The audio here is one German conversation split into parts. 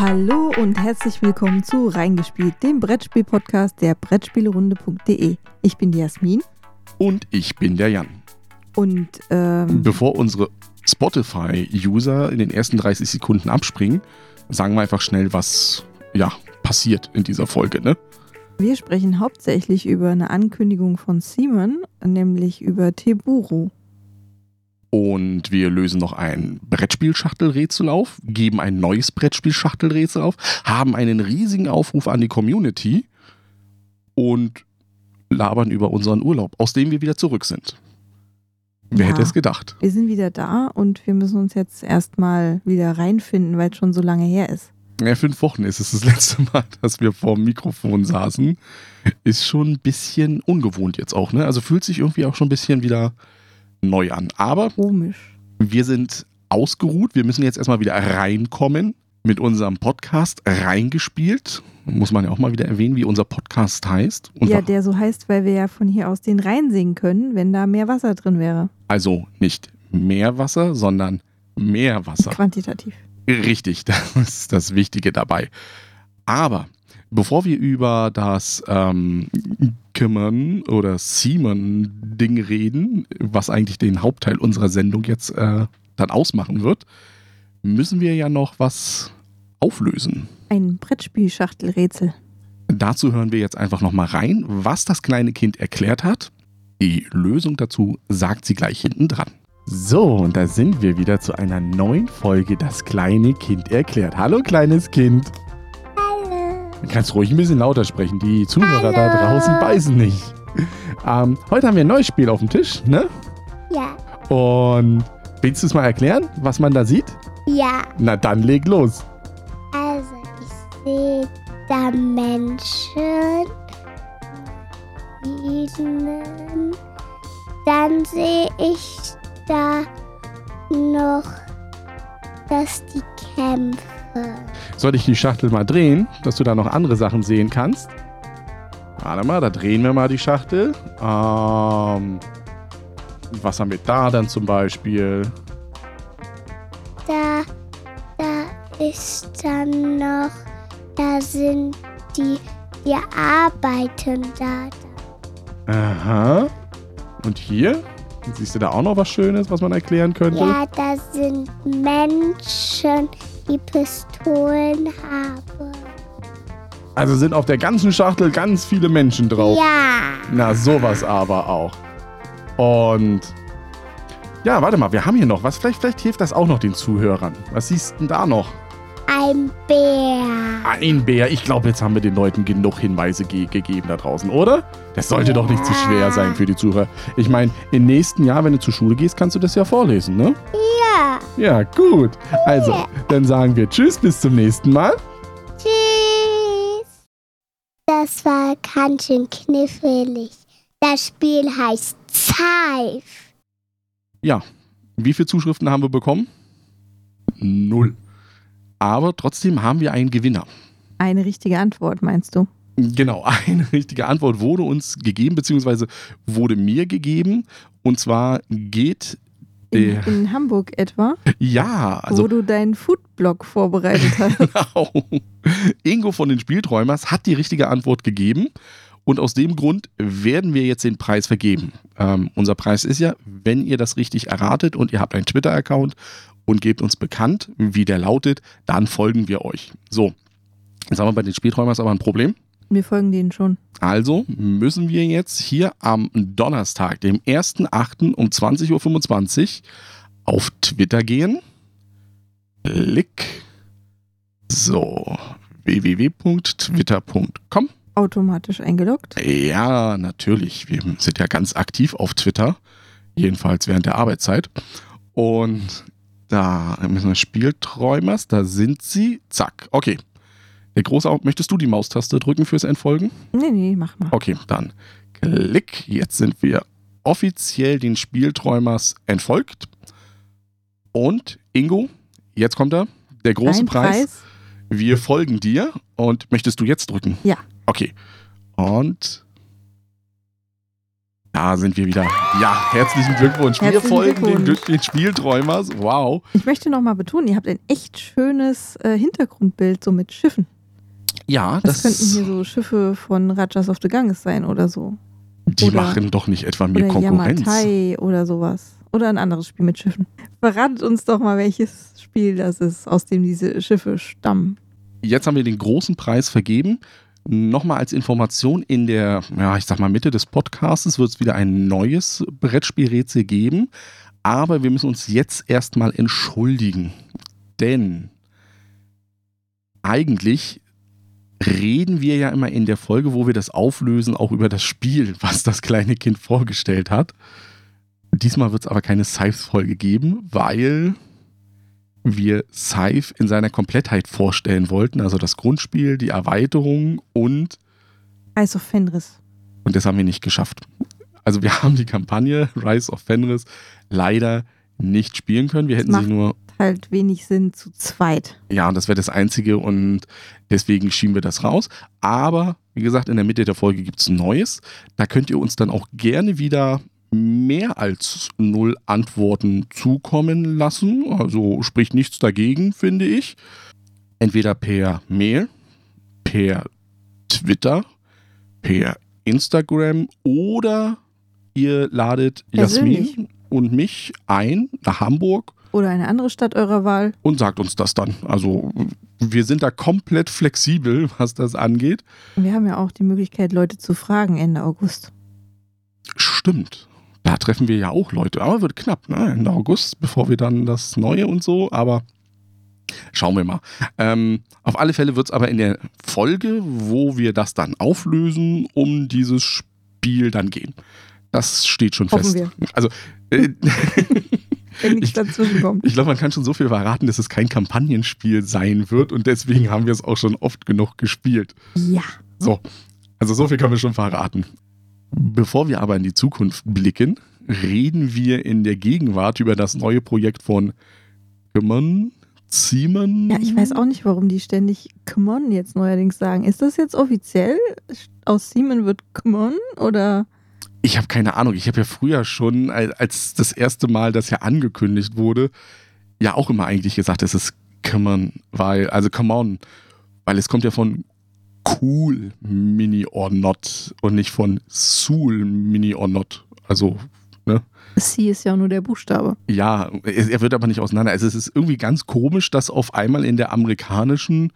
Hallo und herzlich willkommen zu Reingespielt, dem Brettspiel-Podcast der Brettspielerunde.de. Ich bin die Jasmin. Und ich bin der Jan. Und ähm, bevor unsere Spotify-User in den ersten 30 Sekunden abspringen, sagen wir einfach schnell, was ja, passiert in dieser Folge, ne? Wir sprechen hauptsächlich über eine Ankündigung von Simon, nämlich über Teburu. Und wir lösen noch ein Brettspielschachtelrätsel auf, geben ein neues Brettspielschachtelrätsel auf, haben einen riesigen Aufruf an die Community und labern über unseren Urlaub, aus dem wir wieder zurück sind. Wer Ja. hätte es gedacht? Wir sind wieder da und wir müssen uns jetzt erstmal wieder reinfinden, weil es schon so lange her ist. Ja, fünf Wochen ist es das letzte Mal, dass wir vor dem Mikrofon saßen. Ist schon ein bisschen ungewohnt jetzt auch, ne? Also fühlt sich irgendwie auch schon ein bisschen wieder neu an. Aber Komisch. wir sind ausgeruht. Wir müssen jetzt erstmal wieder reinkommen mit unserem Podcast reingespielt. Muss man ja auch mal wieder erwähnen, wie unser Podcast heißt. Und ja, der so heißt, weil wir ja von hier aus den Rhein sehen können, wenn da mehr Wasser drin wäre. also nicht Meerwasser, sondern Meerwasser. Quantitativ. Richtig, das ist das Wichtige dabei. Aber bevor wir über das ähm, Kümmern oder Simon-Ding reden, was eigentlich den Hauptteil unserer Sendung jetzt äh, dann ausmachen wird, müssen wir ja noch was auflösen. Ein Brettspielschachtelrätsel. Dazu hören wir jetzt einfach nochmal rein, was das kleine Kind erklärt hat. Die Lösung dazu sagt sie gleich hinten dran. So, und da sind wir wieder zu einer neuen Folge Das kleine Kind erklärt. Hallo, kleines Kind. Du kannst ruhig ein bisschen lauter sprechen. Die Zuhörer da Hallo. draußen beißen nicht. Ähm, heute haben wir ein neues Spiel auf dem Tisch, ne? Ja. Und willst du es mal erklären, was man da sieht? Ja. Na dann leg los. Also ich sehe da Menschen. Wiesen. Dann sehe ich da noch, dass die kämpfen. Soll ich die Schachtel mal drehen, dass du da noch andere Sachen sehen kannst? Warte mal, da drehen wir mal die Schachtel. Ähm, was haben wir da dann zum Beispiel? Da, da ist dann noch, da sind die, die arbeiten da. Aha. Und hier? Siehst du da auch noch was Schönes, was man erklären könnte? Ja, da sind Menschen, die Pistolen haben. Also sind auf der ganzen Schachtel ganz viele Menschen drauf. Ja. Na, sowas aber auch. Und ja, warte mal, wir haben hier noch was. Vielleicht, vielleicht hilft das auch noch den Zuhörern. Was siehst du denn da noch? Ein Bär. Ein Bär. Ich glaube, jetzt haben wir den Leuten genug Hinweise ge gegeben da draußen, oder? Das sollte doch nicht zu schwer sein für die Zuhörer. Ich meine, im nächsten Jahr, wenn du zur Schule gehst, kannst du das ja vorlesen, ne? Ja. Ja, gut. Also, dann sagen wir Tschüss, bis zum nächsten Mal. Tschüss. Das war ganz schön knifflig. Das Spiel heißt Zeif. Ja, wie viele Zuschriften haben wir bekommen? Null. Aber trotzdem haben wir einen Gewinner. Eine richtige Antwort, meinst du? Genau, eine richtige Antwort wurde uns gegeben, beziehungsweise wurde mir gegeben. Und zwar geht In, in Hamburg etwa, Ja, wo also du deinen Foodblog vorbereitet hast. genau. Ingo von den Spielträumers hat die richtige Antwort gegeben. Und aus dem Grund werden wir jetzt den Preis vergeben. Ähm, unser Preis ist ja, wenn ihr das richtig erratet und ihr habt einen Twitter-Account und gebt uns bekannt, wie der lautet, dann folgen wir euch. So, jetzt haben wir bei den Spielträumers aber ein Problem. Wir folgen denen schon. Also müssen wir jetzt hier am Donnerstag, dem 1.8. um 20.25 Uhr auf Twitter gehen. Klick. So, www.twitter.com. Automatisch eingeloggt. Ja, natürlich. Wir sind ja ganz aktiv auf Twitter. Jedenfalls während der Arbeitszeit. Und da müssen wir Spielträumers, da sind sie. Zack. Okay. Der große Au- möchtest du die Maustaste drücken fürs Entfolgen? Nee, nee, mach mal. Okay, dann Klick. Jetzt sind wir offiziell den Spielträumers entfolgt. Und Ingo, jetzt kommt er. Der große Ein Preis. Wir folgen dir. Und möchtest du jetzt drücken? Ja. Okay. Und Da sind wir wieder. Ja, herzlichen Glückwunsch. wir Herzlichen folgen den Glückwunsch. glücklichen Spielträumers. Wow. Ich möchte noch mal betonen, ihr habt ein echt schönes äh, Hintergrundbild so mit Schiffen. Ja, Das, das, könnten hier so Schiffe von Rajas of the Ganges sein oder so. die oder- machen doch nicht etwa mir Oder Konkurrenz. Yamatai oder sowas. Oder ein anderes Spiel mit Schiffen. Verratet uns doch mal, welches Spiel das ist, aus dem diese Schiffe stammen. Jetzt haben wir den großen Preis vergeben. Nochmal als Information, in der, ja, ich sag mal, Mitte des Podcasts wird es wieder ein neues Brettspielrätsel geben. Aber wir müssen uns jetzt erstmal entschuldigen. Denn eigentlich reden wir ja immer in der Folge, wo wir das auflösen, auch über das Spiel, was das kleine Kind vorgestellt hat. Diesmal wird es aber keine Scythe-Folge geben, weil wir Scythe in seiner Komplettheit vorstellen wollten. Also das Grundspiel, die Erweiterung und, Ice of Fenris. und das haben wir nicht geschafft. Also wir haben die Kampagne Rise of Fenris leider nicht spielen können. Wir hätten macht- sie nur, Halt wenig Sinn zu zweit. ja, und das wäre das Einzige und deswegen schieben wir das raus. Aber wie gesagt, in der Mitte der Folge gibt es Neues. Da könnt ihr uns dann auch gerne wieder mehr als null Antworten zukommen lassen. Also spricht nichts dagegen, finde ich. Entweder per Mail, per Twitter, per Instagram oder ihr ladet Persönlich. Jasmin und mich ein nach Hamburg Oder eine andere Stadt eurer Wahl. und sagt uns das dann. Also wir sind da komplett flexibel, was das angeht. Wir haben ja auch die Möglichkeit, Leute zu fragen Ende August. Stimmt. Da treffen wir ja auch Leute. Aber wird knapp, ne? Ende August, bevor wir dann das Neue und so. Aber schauen wir mal. Ähm, auf alle Fälle wird es aber in der Folge, wo wir das dann auflösen, um dieses Spiel dann gehen. Das steht schon Hoffen fest. wir. Also, äh, Wenn nichts Ich- dazwischen kommt. ich glaube, man kann schon so viel verraten, dass es kein Kampagnenspiel sein wird. Und deswegen haben wir es auch schon oft genug gespielt. Ja. So, also so viel können wir schon verraten. Bevor wir aber in die Zukunft blicken, reden wir in der Gegenwart über das neue Projekt von Kümmern, Ziemen. Ja, ich weiß auch nicht, warum die ständig Come on jetzt neuerdings sagen. Ist das jetzt offiziell? Aus Siemen wird Come on? Oder? Ich habe keine Ahnung. Ich habe ja früher schon, al- als das erste Mal das ja angekündigt wurde, ja auch immer eigentlich gesagt, es ist Kümmern, weil, also come on, weil es kommt ja von cool Mini or not und nicht von Soul Mini or not. Also C ist ja nur der Buchstabe. Ja, er wird aber nicht auseinander. Also es ist irgendwie ganz komisch, dass auf einmal in der amerikanischen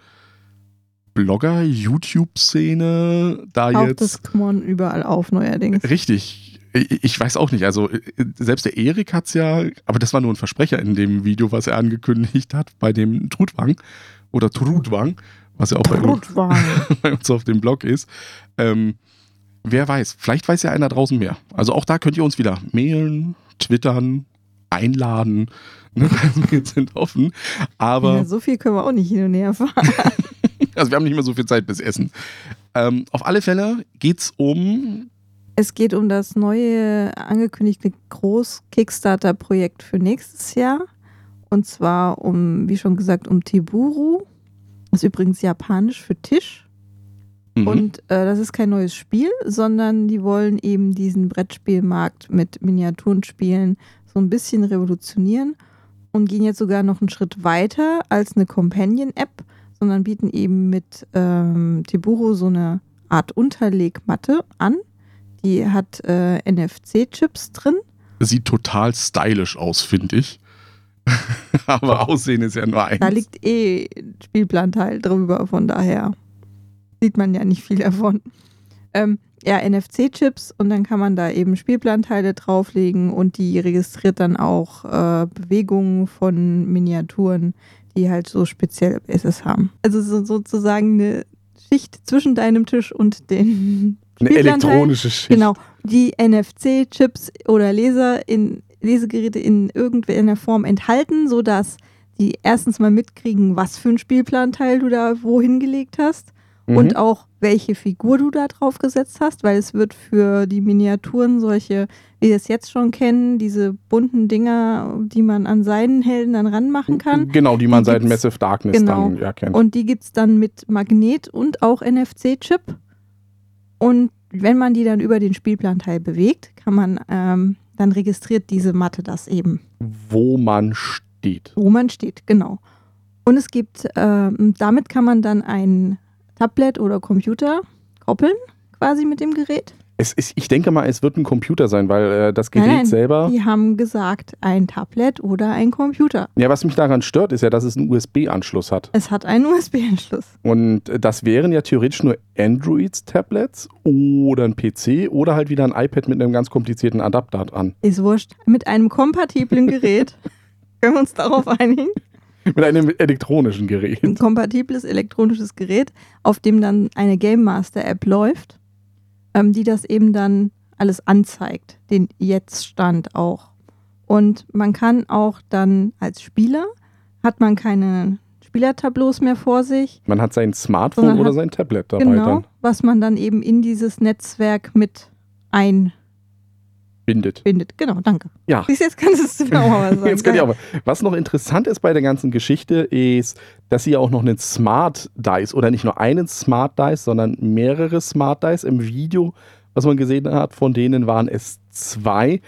Blogger-YouTube-Szene da Taucht jetzt. das Come on überall auf neuerdings. Richtig. Ich weiß auch nicht. Also selbst der Erik hat es ja, aber das war nur ein Versprecher in dem Video, was er angekündigt hat bei dem Trutwang oder Trutwang, was ja auch bei, bei uns auf dem Blog ist. Ähm, wer weiß, vielleicht weiß ja einer draußen mehr. Also auch da könnt ihr uns wieder mailen, twittern, einladen. Ne? Wir sind offen. Aber Ja, so viel können wir auch nicht hin und her fahren. also wir haben nicht mehr so viel Zeit bis Essen. Ähm, auf alle Fälle geht es um. Es geht um das neue angekündigte Groß-Kickstarter-Projekt für nächstes Jahr. Und zwar um, wie schon gesagt, um Tiburu. Das ist übrigens japanisch für Tisch. Mhm. Und äh, das ist kein neues Spiel, sondern die wollen eben diesen Brettspielmarkt mit Miniaturenspielen so ein bisschen revolutionieren und gehen jetzt sogar noch einen Schritt weiter als eine Companion-App, sondern bieten eben mit ähm, Tiburu so eine Art Unterlegmatte an. Die hat äh, NFC-Chips drin. Sieht total stylisch aus, finde ich. Aber Aussehen ist ja nur eins. Da liegt eh Spielplanteil drüber, von daher sieht man ja nicht viel davon. Ähm, ja, NFC-Chips und dann kann man da eben Spielplanteile drauflegen und die registriert dann auch äh, Bewegungen von Miniaturen, die halt so spezielle Bases haben. Also so, sozusagen eine Schicht zwischen deinem Tisch und den Eine elektronische Schicht. Genau, die NFC-Chips oder Laser in Lesegeräte in irgendeiner Form enthalten, sodass die erstens mal mitkriegen, was für ein Spielplanteil du da wohin gelegt hast Mhm. und auch welche Figur du da drauf gesetzt hast, weil es wird für die Miniaturen solche, wie wir es jetzt schon kennen, diese bunten Dinger, die man an seinen Helden dann ranmachen kann. Genau, die man Die seit Massive Darkness genau. dann ja kennt. Und die gibt es dann mit Magnet und auch NFC-Chip. Und wenn man die dann über den Spielplanteil bewegt, kann man, ähm, dann registriert diese Matte das eben, Wo man steht. wo man steht, genau. Und es gibt, ähm, damit kann man dann ein Tablet oder Computer koppeln, quasi mit dem Gerät. Es ist, ich denke mal, es wird ein Computer sein, weil äh, das Gerät Nein, selber. Die haben gesagt, ein Tablet oder ein Computer. Ja, was mich daran stört, ist ja, dass es einen USB-Anschluss hat. Es hat einen USB-Anschluss. Und äh, das wären ja theoretisch nur Androids-Tablets oder ein PC oder halt wieder ein iPad mit einem ganz komplizierten Adapter an. Ist wurscht. Mit einem kompatiblen Gerät. Können wir uns darauf einigen? Mit einem elektronischen Gerät. Ein kompatibles elektronisches Gerät, auf dem dann eine Game Master App läuft, ähm, die das eben dann alles anzeigt, den Jetzt-Stand auch. Und man kann auch dann als Spieler, hat man keine Spielertableaus mehr vor sich, Man hat sein Smartphone oder hat- sein Tablet dabei genau, dann. was man dann eben in dieses Netzwerk mit einbindet. Bindet. Genau, danke. Ja. Siehst Jetzt kannst du mir auch mal sagen. Jetzt kann ich aber. Was noch interessant ist bei der ganzen Geschichte, ist, dass sie ja auch noch einen Smart Dice oder nicht nur einen Smart Dice, sondern mehrere Smart Dice im Video, was man gesehen hat, von denen waren es zwei.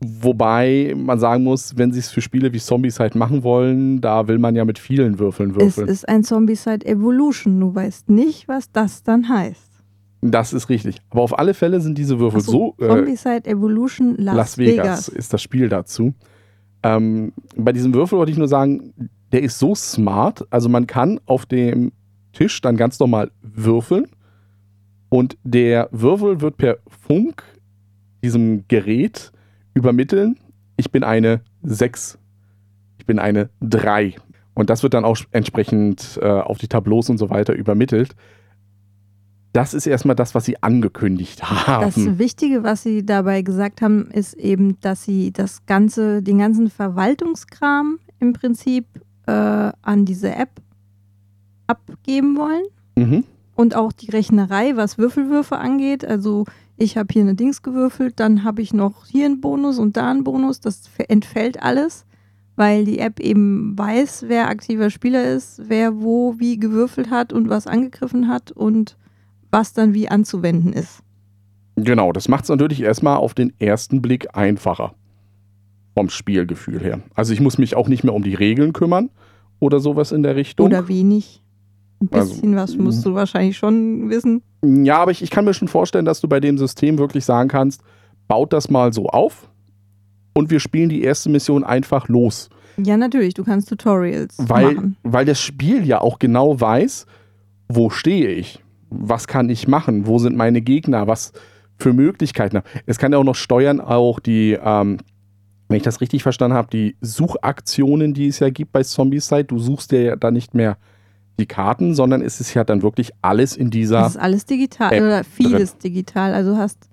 Wobei man sagen muss, wenn sie es für Spiele wie Zombies halt machen wollen, da will man ja mit vielen Würfeln Es würfeln. ist ein Zombicide Evolution. Du weißt nicht, was das dann heißt. Das ist richtig. Aber auf alle Fälle sind diese Würfel so, so. äh, Zombicide Evolution Las, Las Vegas, ist das Spiel dazu. Ähm, bei diesem Würfel wollte ich nur sagen, der ist so smart. Also man kann auf dem Tisch dann ganz normal würfeln und der Würfel wird per Funk diesem Gerät übermitteln. Ich bin eine 6. Ich bin eine 3. Und das wird dann auch entsprechend äh, auf die Tableaus und so weiter übermittelt. Das ist erstmal das, was sie angekündigt haben. Das Wichtige, was sie dabei gesagt haben, ist eben, dass sie das ganze, den ganzen Verwaltungskram im Prinzip äh, an diese App abgeben wollen. mhm. Und auch die Rechnerei, was Würfelwürfe angeht. Also ich habe hier eine Dings gewürfelt, dann habe ich noch hier einen Bonus und da einen Bonus. Das entfällt alles, weil die App eben weiß, wer aktiver Spieler ist, wer wo wie gewürfelt hat und was angegriffen hat und was dann wie anzuwenden ist. Genau, das macht es natürlich erstmal auf den ersten Blick einfacher. Vom Spielgefühl her. Also ich muss mich auch nicht mehr um die Regeln kümmern oder sowas in der Richtung. Oder wenig. Ein Also, bisschen was musst du wahrscheinlich schon wissen. ja, aber ich, ich kann mir schon vorstellen, dass du bei dem System wirklich sagen kannst, baut das mal so auf und wir spielen die erste Mission einfach los. Ja, natürlich, du kannst Tutorials Weil, machen. weil das Spiel ja auch genau weiß, wo stehe ich, was kann ich machen, wo sind meine Gegner, was für Möglichkeiten. Es kann ja auch noch steuern, auch die, ähm, wenn ich das richtig verstanden habe, die Suchaktionen, die es ja gibt bei Zombicide. Du suchst dir ja dann nicht mehr die Karten, sondern es ist ja dann wirklich alles in dieser. Das ist alles digital App oder vieles digital. Also du hast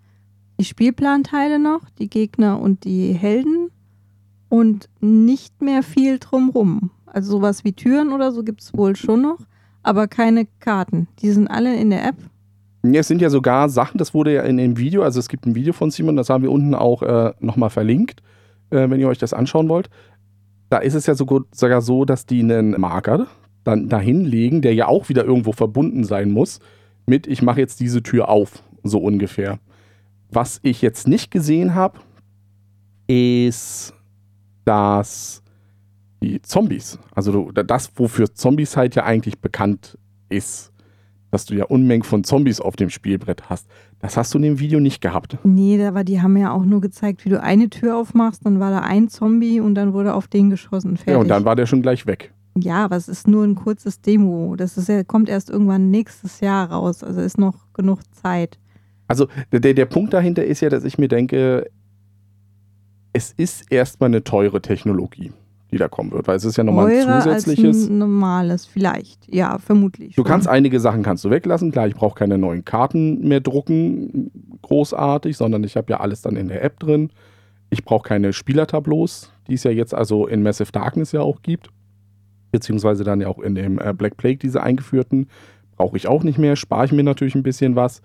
die Spielplanteile noch, die Gegner und die Helden und nicht mehr viel drumrum. Also sowas wie Türen oder so gibt es wohl schon noch, aber keine Karten. Die sind alle in der App. Ja, es sind ja sogar Sachen, das wurde ja in dem Video, also es gibt ein Video von Simon, das haben wir unten auch äh, nochmal verlinkt, äh, wenn ihr euch das anschauen wollt. Da ist es ja so gut, sogar so, dass die einen Marker dann dahin legen, der ja auch wieder irgendwo verbunden sein muss, mit ich mache jetzt diese Tür auf, so ungefähr. Was ich jetzt nicht gesehen habe, ist, dass die Zombies, also das, wofür Zombies halt ja eigentlich bekannt ist, dass du ja Unmengen von Zombies auf dem Spielbrett hast. Das hast du in dem Video nicht gehabt. Nee, aber die haben ja auch nur gezeigt, wie du eine Tür aufmachst, dann war da ein Zombie und dann wurde auf den geschossen. Fertig. Ja, und dann war der schon gleich weg. Ja, aber es ist nur ein kurzes Demo. Das ist ja, kommt erst irgendwann nächstes Jahr raus. Also ist noch genug Zeit. Also der, der Punkt dahinter ist ja, dass ich mir denke, es ist erstmal eine teure Technologie, die da kommen wird, weil es ist ja nochmal ein zusätzliches. Als ein normales, vielleicht. Ja, vermutlich. Du kannst einige Sachen kannst du weglassen. Klar, ich brauche keine neuen Karten mehr drucken, großartig, sondern ich habe ja alles dann in der App drin. Ich brauche keine Spielertableaus, die es ja jetzt also in Massive Darkness ja auch gibt. Beziehungsweise dann ja auch in dem äh, Black Plague, diese eingeführten. Brauche ich auch nicht mehr, spare ich mir natürlich ein bisschen was.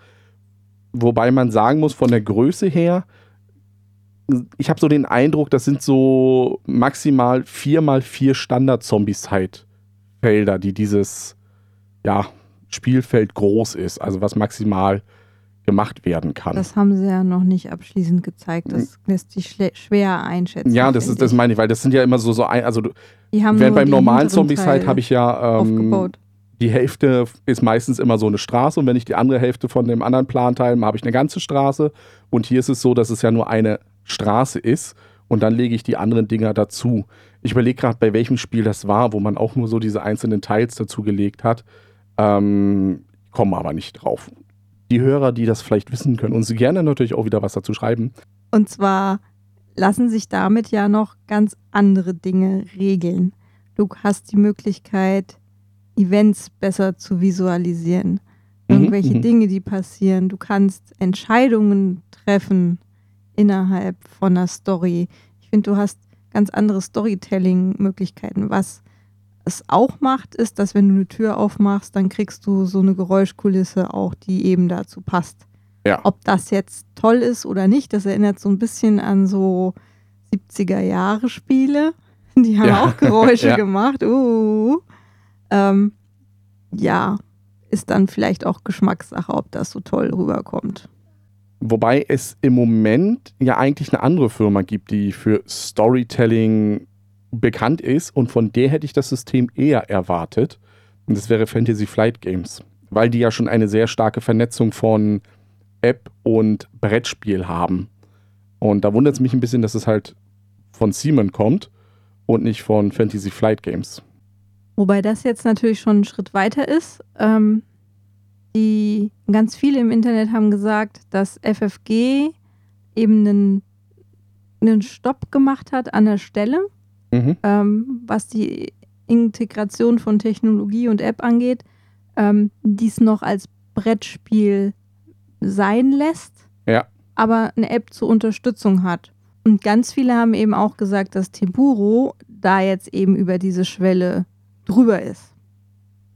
Wobei man sagen muss, von der Größe her, ich habe so den Eindruck, das sind so maximal vier mal vier Standard-Zombie-Side-Felder, die dieses ja, Spielfeld groß ist, also was maximal gemacht werden kann. Das haben sie ja noch nicht abschließend gezeigt. Das lässt sich schwer einschätzen. ja, das ist das meine ich, weil das sind ja immer so so ein, also du, Die haben während beim normalen hinteren Zombies Teile habe ich ja ähm, aufgebaut. die Hälfte ist meistens immer so eine Straße und wenn ich die andere Hälfte von dem anderen Plan teile, habe ich eine ganze Straße. Und hier ist es so, dass es ja nur eine Straße ist und dann lege ich die anderen Dinger dazu. Ich überlege gerade, bei welchem Spiel das war, wo man auch nur so diese einzelnen Teils dazu gelegt hat. Ähm, kommen aber nicht drauf. Die Hörer, die das vielleicht wissen, können uns gerne natürlich auch wieder was dazu schreiben. Und zwar lassen sich damit ja noch ganz andere Dinge regeln. Du hast die Möglichkeit, Events besser zu visualisieren. Mhm, Irgendwelche mhm. Dinge, die passieren. Du kannst Entscheidungen treffen innerhalb von einer Story. Ich finde, du hast ganz andere Storytelling-Möglichkeiten. Was es auch macht, ist, dass wenn du eine Tür aufmachst, dann kriegst du so eine Geräuschkulisse auch, die eben dazu passt. Ja. Ob das jetzt toll ist oder nicht, das erinnert so ein bisschen an so 70er Jahre Spiele. Die haben Ja. auch Geräusche Ja. gemacht. Uh. Ähm, ja, ist dann vielleicht auch Geschmackssache, ob das so toll rüberkommt. Wobei es im Moment ja eigentlich eine andere Firma gibt, die für Storytelling bekannt ist und von der hätte ich das System eher erwartet. Und das wäre Fantasy Flight Games, weil die ja schon eine sehr starke Vernetzung von App und Brettspiel haben. Und da wundert es mich ein bisschen, dass es halt von Simon kommt und nicht von Fantasy Flight Games. Wobei das jetzt natürlich schon ein Schritt weiter ist. Ähm, die ganz viele im Internet haben gesagt, dass FFG eben einen, einen Stopp gemacht hat an der Stelle, Mhm. ähm, was die Integration von Technologie und App angeht, ähm, dies noch als Brettspiel sein lässt, Ja. aber eine App zur Unterstützung hat. Und ganz viele haben eben auch gesagt, dass Tempuro da jetzt eben über diese Schwelle drüber ist.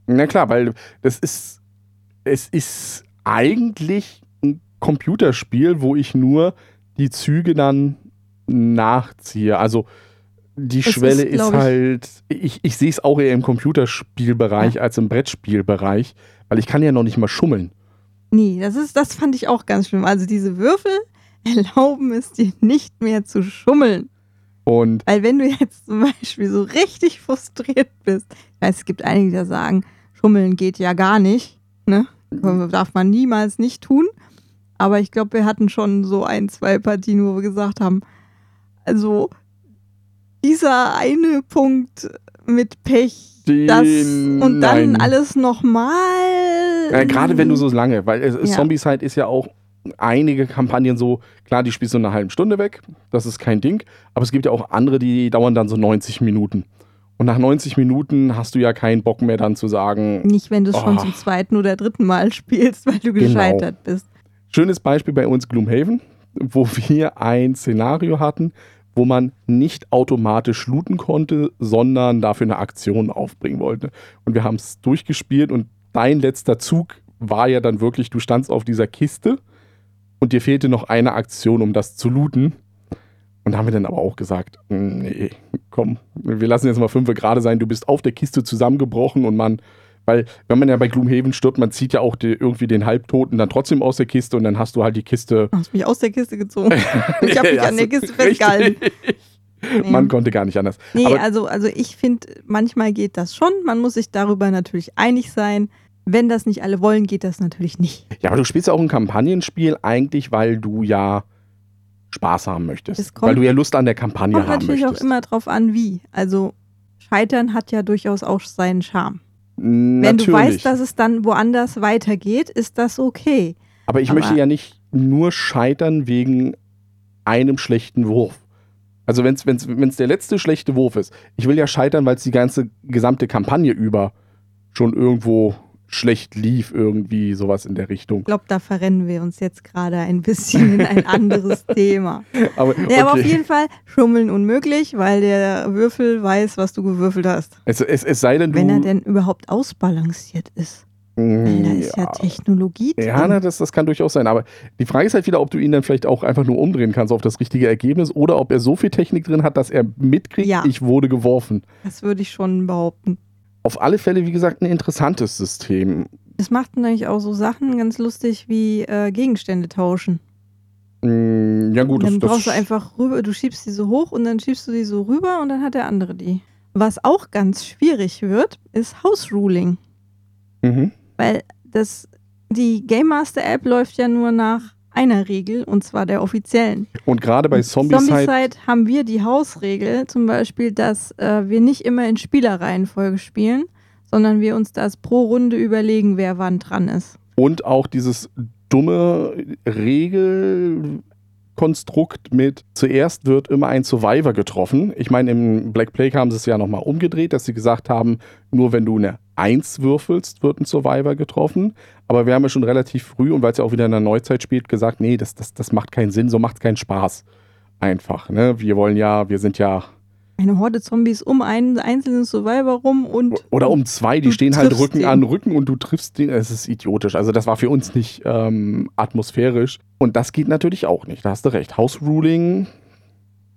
Na klar, weil das ist, es ist eigentlich ein Computerspiel, wo ich nur die Züge dann nachziehe. Also die Es Schwelle ist, ist, halt, ich, ich sehe es auch eher im Computerspielbereich als im Brettspielbereich, weil ich kann ja noch nicht mal schummeln. Nee, das ist, das fand ich auch ganz schlimm. Also diese Würfel erlauben es dir nicht mehr zu schummeln. Und Weil wenn du jetzt zum Beispiel so richtig frustriert bist, ich weiß, es gibt einige, die da sagen, schummeln geht ja gar nicht, ne? Darf man niemals nicht tun. Aber ich glaube, wir hatten schon so ein, zwei Partien, wo wir gesagt haben, also dieser eine Punkt mit Pech, Den- das und dann nein. alles nochmal. äh, gerade wenn du so lange, weil es, Ja. Zombieside ist ja auch einige Kampagnen so, klar, die spielst du in einer halben Stunde weg, das ist kein Ding, aber es gibt ja auch andere, die dauern dann so 90 Minuten. Und nach 90 Minuten hast du ja keinen Bock mehr dann zu sagen, Nicht, wenn du es schon Oh. zum zweiten oder dritten Mal spielst, weil du Genau. gescheitert bist. Schönes Beispiel bei uns Gloomhaven, wo wir ein Szenario hatten, wo man nicht automatisch looten konnte, sondern dafür eine Aktion aufbringen wollte. Und wir haben es durchgespielt und dein letzter Zug war ja dann wirklich, du standst auf dieser Kiste und dir fehlte noch eine Aktion, um das zu looten. Und da haben wir dann aber auch gesagt, "Mm, nee, komm, wir lassen jetzt mal fünf gerade sein, du bist auf der Kiste zusammengebrochen und man, weil wenn man ja bei Gloomhaven stirbt, man zieht ja auch die, irgendwie den Halbtoten dann trotzdem aus der Kiste und dann hast du halt die Kiste. Du hast mich aus der Kiste gezogen. Ich habe mich an der Kiste festgehalten. Nee. Man konnte gar nicht anders. Nee, Aber- also, also ich finde, manchmal geht das schon. Man muss sich darüber natürlich einig sein. Wenn das nicht alle wollen, geht das natürlich nicht. Ja, aber du spielst ja auch ein Kampagnenspiel eigentlich, weil du ja Spaß haben möchtest. Es kommt- weil du ja Lust an der Kampagne Kommt haben natürlich möchtest. auch immer drauf an, wie. Also Scheitern hat ja durchaus auch seinen Charme. Natürlich. Wenn du weißt, dass es dann woanders weitergeht, ist das okay. aber ich aber- möchte ja nicht nur scheitern wegen einem schlechten Wurf. Also wenn es der letzte schlechte Wurf ist. Ich will ja scheitern, weil es die ganze gesamte Kampagne über schon irgendwo schlecht lief, irgendwie sowas in der Richtung. Ich glaube, da verrennen wir uns jetzt gerade ein bisschen in ein anderes Thema. Aber, Nee, aber auf okay. jeden Fall schummeln unmöglich, weil der Würfel weiß, was du gewürfelt hast. es, es, es sei denn. Wenn er denn überhaupt ausbalanciert ist. Weil da Mm, ist ja, Technologie drin. Ja, na, das, das kann durchaus sein. Aber die Frage ist halt wieder, ob du ihn dann vielleicht auch einfach nur umdrehen kannst auf das richtige Ergebnis oder ob er so viel Technik drin hat, dass er mitkriegt, Ja. ich wurde geworfen. Das würde ich schon behaupten. Auf alle Fälle, wie gesagt, ein interessantes System. Das macht natürlich auch so Sachen ganz lustig wie äh, Gegenstände tauschen. Mm, Ja gut, das, dann das brauchst du einfach rüber, du schiebst die so hoch und dann schiebst du die so rüber und dann hat der andere die. Was auch ganz schwierig wird, ist House Ruling. Mhm. Weil das, die Game Master App läuft ja nur nach einer Regel und zwar der offiziellen. Und gerade bei Zombieside, Zombicide haben wir die Hausregel, zum Beispiel, dass äh, wir nicht immer in Spielerreihenfolge spielen, sondern wir uns das pro Runde überlegen, wer wann dran ist. und auch dieses dumme Regelkonstrukt mit zuerst wird immer ein Survivor getroffen. Ich meine, im Black Plague haben sie es ja nochmal umgedreht, dass sie gesagt haben, nur wenn du eine 1 würfelst, wird ein Survivor getroffen. Aber wir haben ja schon relativ früh, und weil es ja auch wieder in der Neuzeit spielt, gesagt, nee, das, das, das macht keinen Sinn, so macht es keinen Spaß. Einfach. Ne? Wir wollen ja, wir sind ja Eine Horde Zombies um einen einzelnen Survivor rum und. Oder um zwei, die stehen halt Rücken den. an Rücken und du triffst den. Es ist idiotisch. Also das war für uns nicht ähm, atmosphärisch. Und das geht natürlich auch nicht. Da hast du recht. House Ruling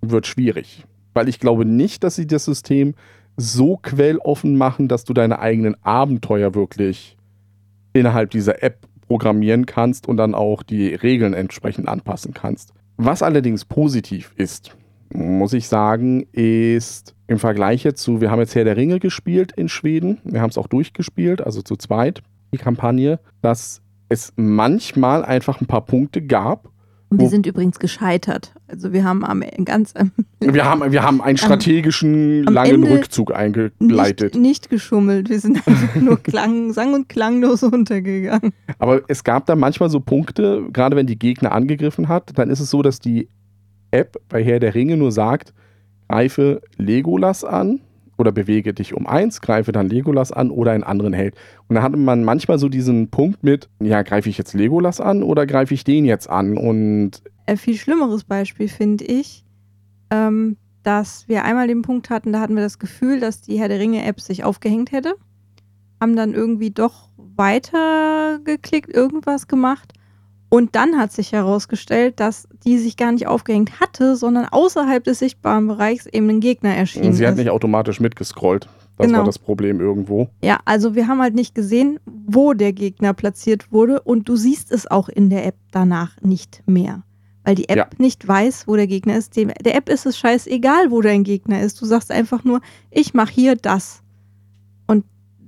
wird schwierig. Weil ich glaube nicht, dass sie das System so quelloffen machen, dass du deine eigenen Abenteuer wirklich innerhalb dieser App programmieren kannst und dann auch die Regeln entsprechend anpassen kannst. Was allerdings positiv ist, muss ich sagen, ist im Vergleich jetzt zu, wir haben jetzt Herr der Ringe gespielt in Schweden, wir haben es auch durchgespielt, also zu zweit, die Kampagne, dass es manchmal einfach ein paar Punkte gab. Und wir sind übrigens gescheitert. Also wir haben am ganz am Wir haben, wir haben einen strategischen am langen Ende Rückzug eingeleitet. nicht, nicht geschummelt. Wir sind einfach nur klang, sang- und klanglos untergegangen. Aber es gab da manchmal so Punkte, gerade wenn die Gegner angegriffen hat, dann ist es so, dass die App bei Herr der Ringe nur sagt, greife Legolas an oder bewege dich um eins, greife dann Legolas an oder einen anderen Held. Und da hatte man manchmal so diesen Punkt mit, ja, greife ich jetzt Legolas an oder greife ich den jetzt an? Und Ein viel schlimmeres Beispiel finde ich, ähm, dass wir einmal den Punkt hatten, da hatten wir das Gefühl, dass die Herr der Ringe-App sich aufgehängt hätte. Haben dann irgendwie doch weiter geklickt, irgendwas gemacht. Und dann hat sich herausgestellt, dass die sich gar nicht aufgehängt hatte, sondern außerhalb des sichtbaren Bereichs eben ein Gegner erschienen sie hat ist. nicht automatisch mitgescrollt. Das Genau. war das Problem irgendwo. Ja, also wir haben halt nicht gesehen, wo der Gegner platziert wurde und du siehst es auch in der App danach nicht mehr. Weil die App Ja. nicht weiß, wo der Gegner ist. Der App ist es scheißegal, wo dein Gegner ist. Du sagst einfach nur, ich mache hier das.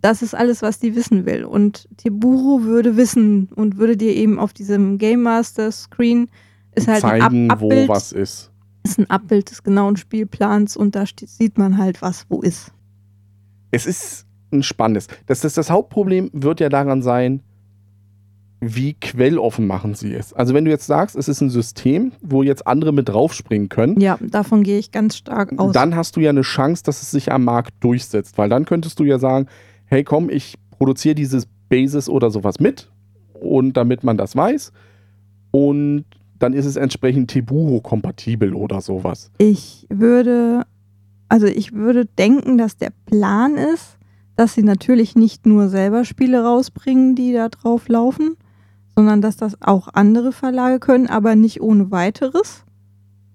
Das ist alles, was die wissen will. Und Tiburo würde wissen und würde dir eben auf diesem Game Master Screen ist halt ein Ab zeigen, Abbild, wo was ist. ist ein Abbild des genauen Spielplans und da steht, sieht man halt, was wo ist. es ist ein spannendes. Das, das, das Hauptproblem wird ja daran sein, wie quelloffen machen sie es. Also wenn du jetzt sagst, es ist ein System, wo jetzt andere mit draufspringen können, Ja, davon gehe ich ganz stark aus. dann hast du ja eine Chance, dass es sich am Markt durchsetzt. Weil dann könntest du ja sagen, hey komm, ich produziere dieses Basis oder sowas mit und damit man das weiß. Und dann ist es entsprechend Tiburo-kompatibel oder sowas. Ich würde, also ich würde denken, dass der Plan ist, dass sie natürlich nicht nur selber Spiele rausbringen, die da drauf laufen, sondern dass das auch andere Verlage können, aber nicht ohne weiteres,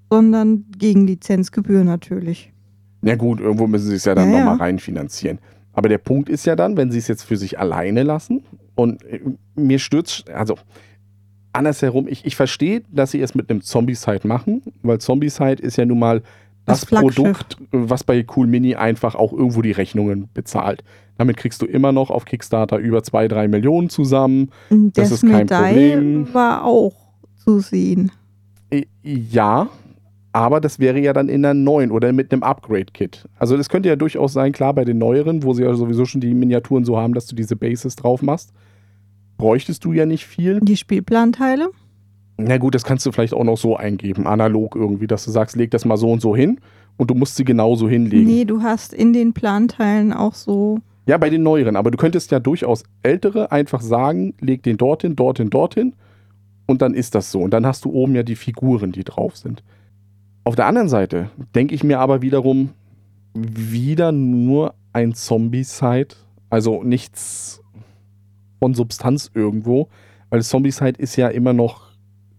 sondern gegen Lizenzgebühr natürlich. Ja gut, irgendwo müssen sie es ja dann Ja, nochmal ja. reinfinanzieren. Aber der Punkt ist ja dann, wenn sie es jetzt für sich alleine lassen und äh, mir stürzt, also andersherum, ich, ich verstehe, dass sie es mit einem Zombie-Site machen, weil Zombie-Site ist ja nun mal das, Das. Produkt, was bei Cool Mini einfach auch irgendwo die Rechnungen bezahlt. Damit kriegst du immer noch auf Kickstarter über zwei, drei Millionen zusammen. Das ist kein Problem. war auch zu sehen. Äh, Ja, aber das wäre ja dann in einer neuen oder mit einem Upgrade-Kit. Also das könnte ja durchaus sein, klar, bei den neueren, wo sie ja sowieso schon die Miniaturen so haben, dass du diese Bases drauf machst, bräuchtest du ja nicht viel. Die Spielplanteile? Na gut, das kannst du vielleicht auch noch so eingeben, analog irgendwie, dass du sagst, leg das mal so und so hin und du musst sie genauso hinlegen. Nee, du hast in den Planteilen auch so. Ja, bei den neueren, aber du könntest ja durchaus ältere einfach sagen, leg den dorthin, dorthin, dorthin und dann ist das so. Und dann hast du oben ja die Figuren, die drauf sind. Auf der anderen Seite denke ich mir aber wiederum, wieder nur ein Zombie-Site, also nichts von Substanz irgendwo, weil Zombie-Site ist ja immer noch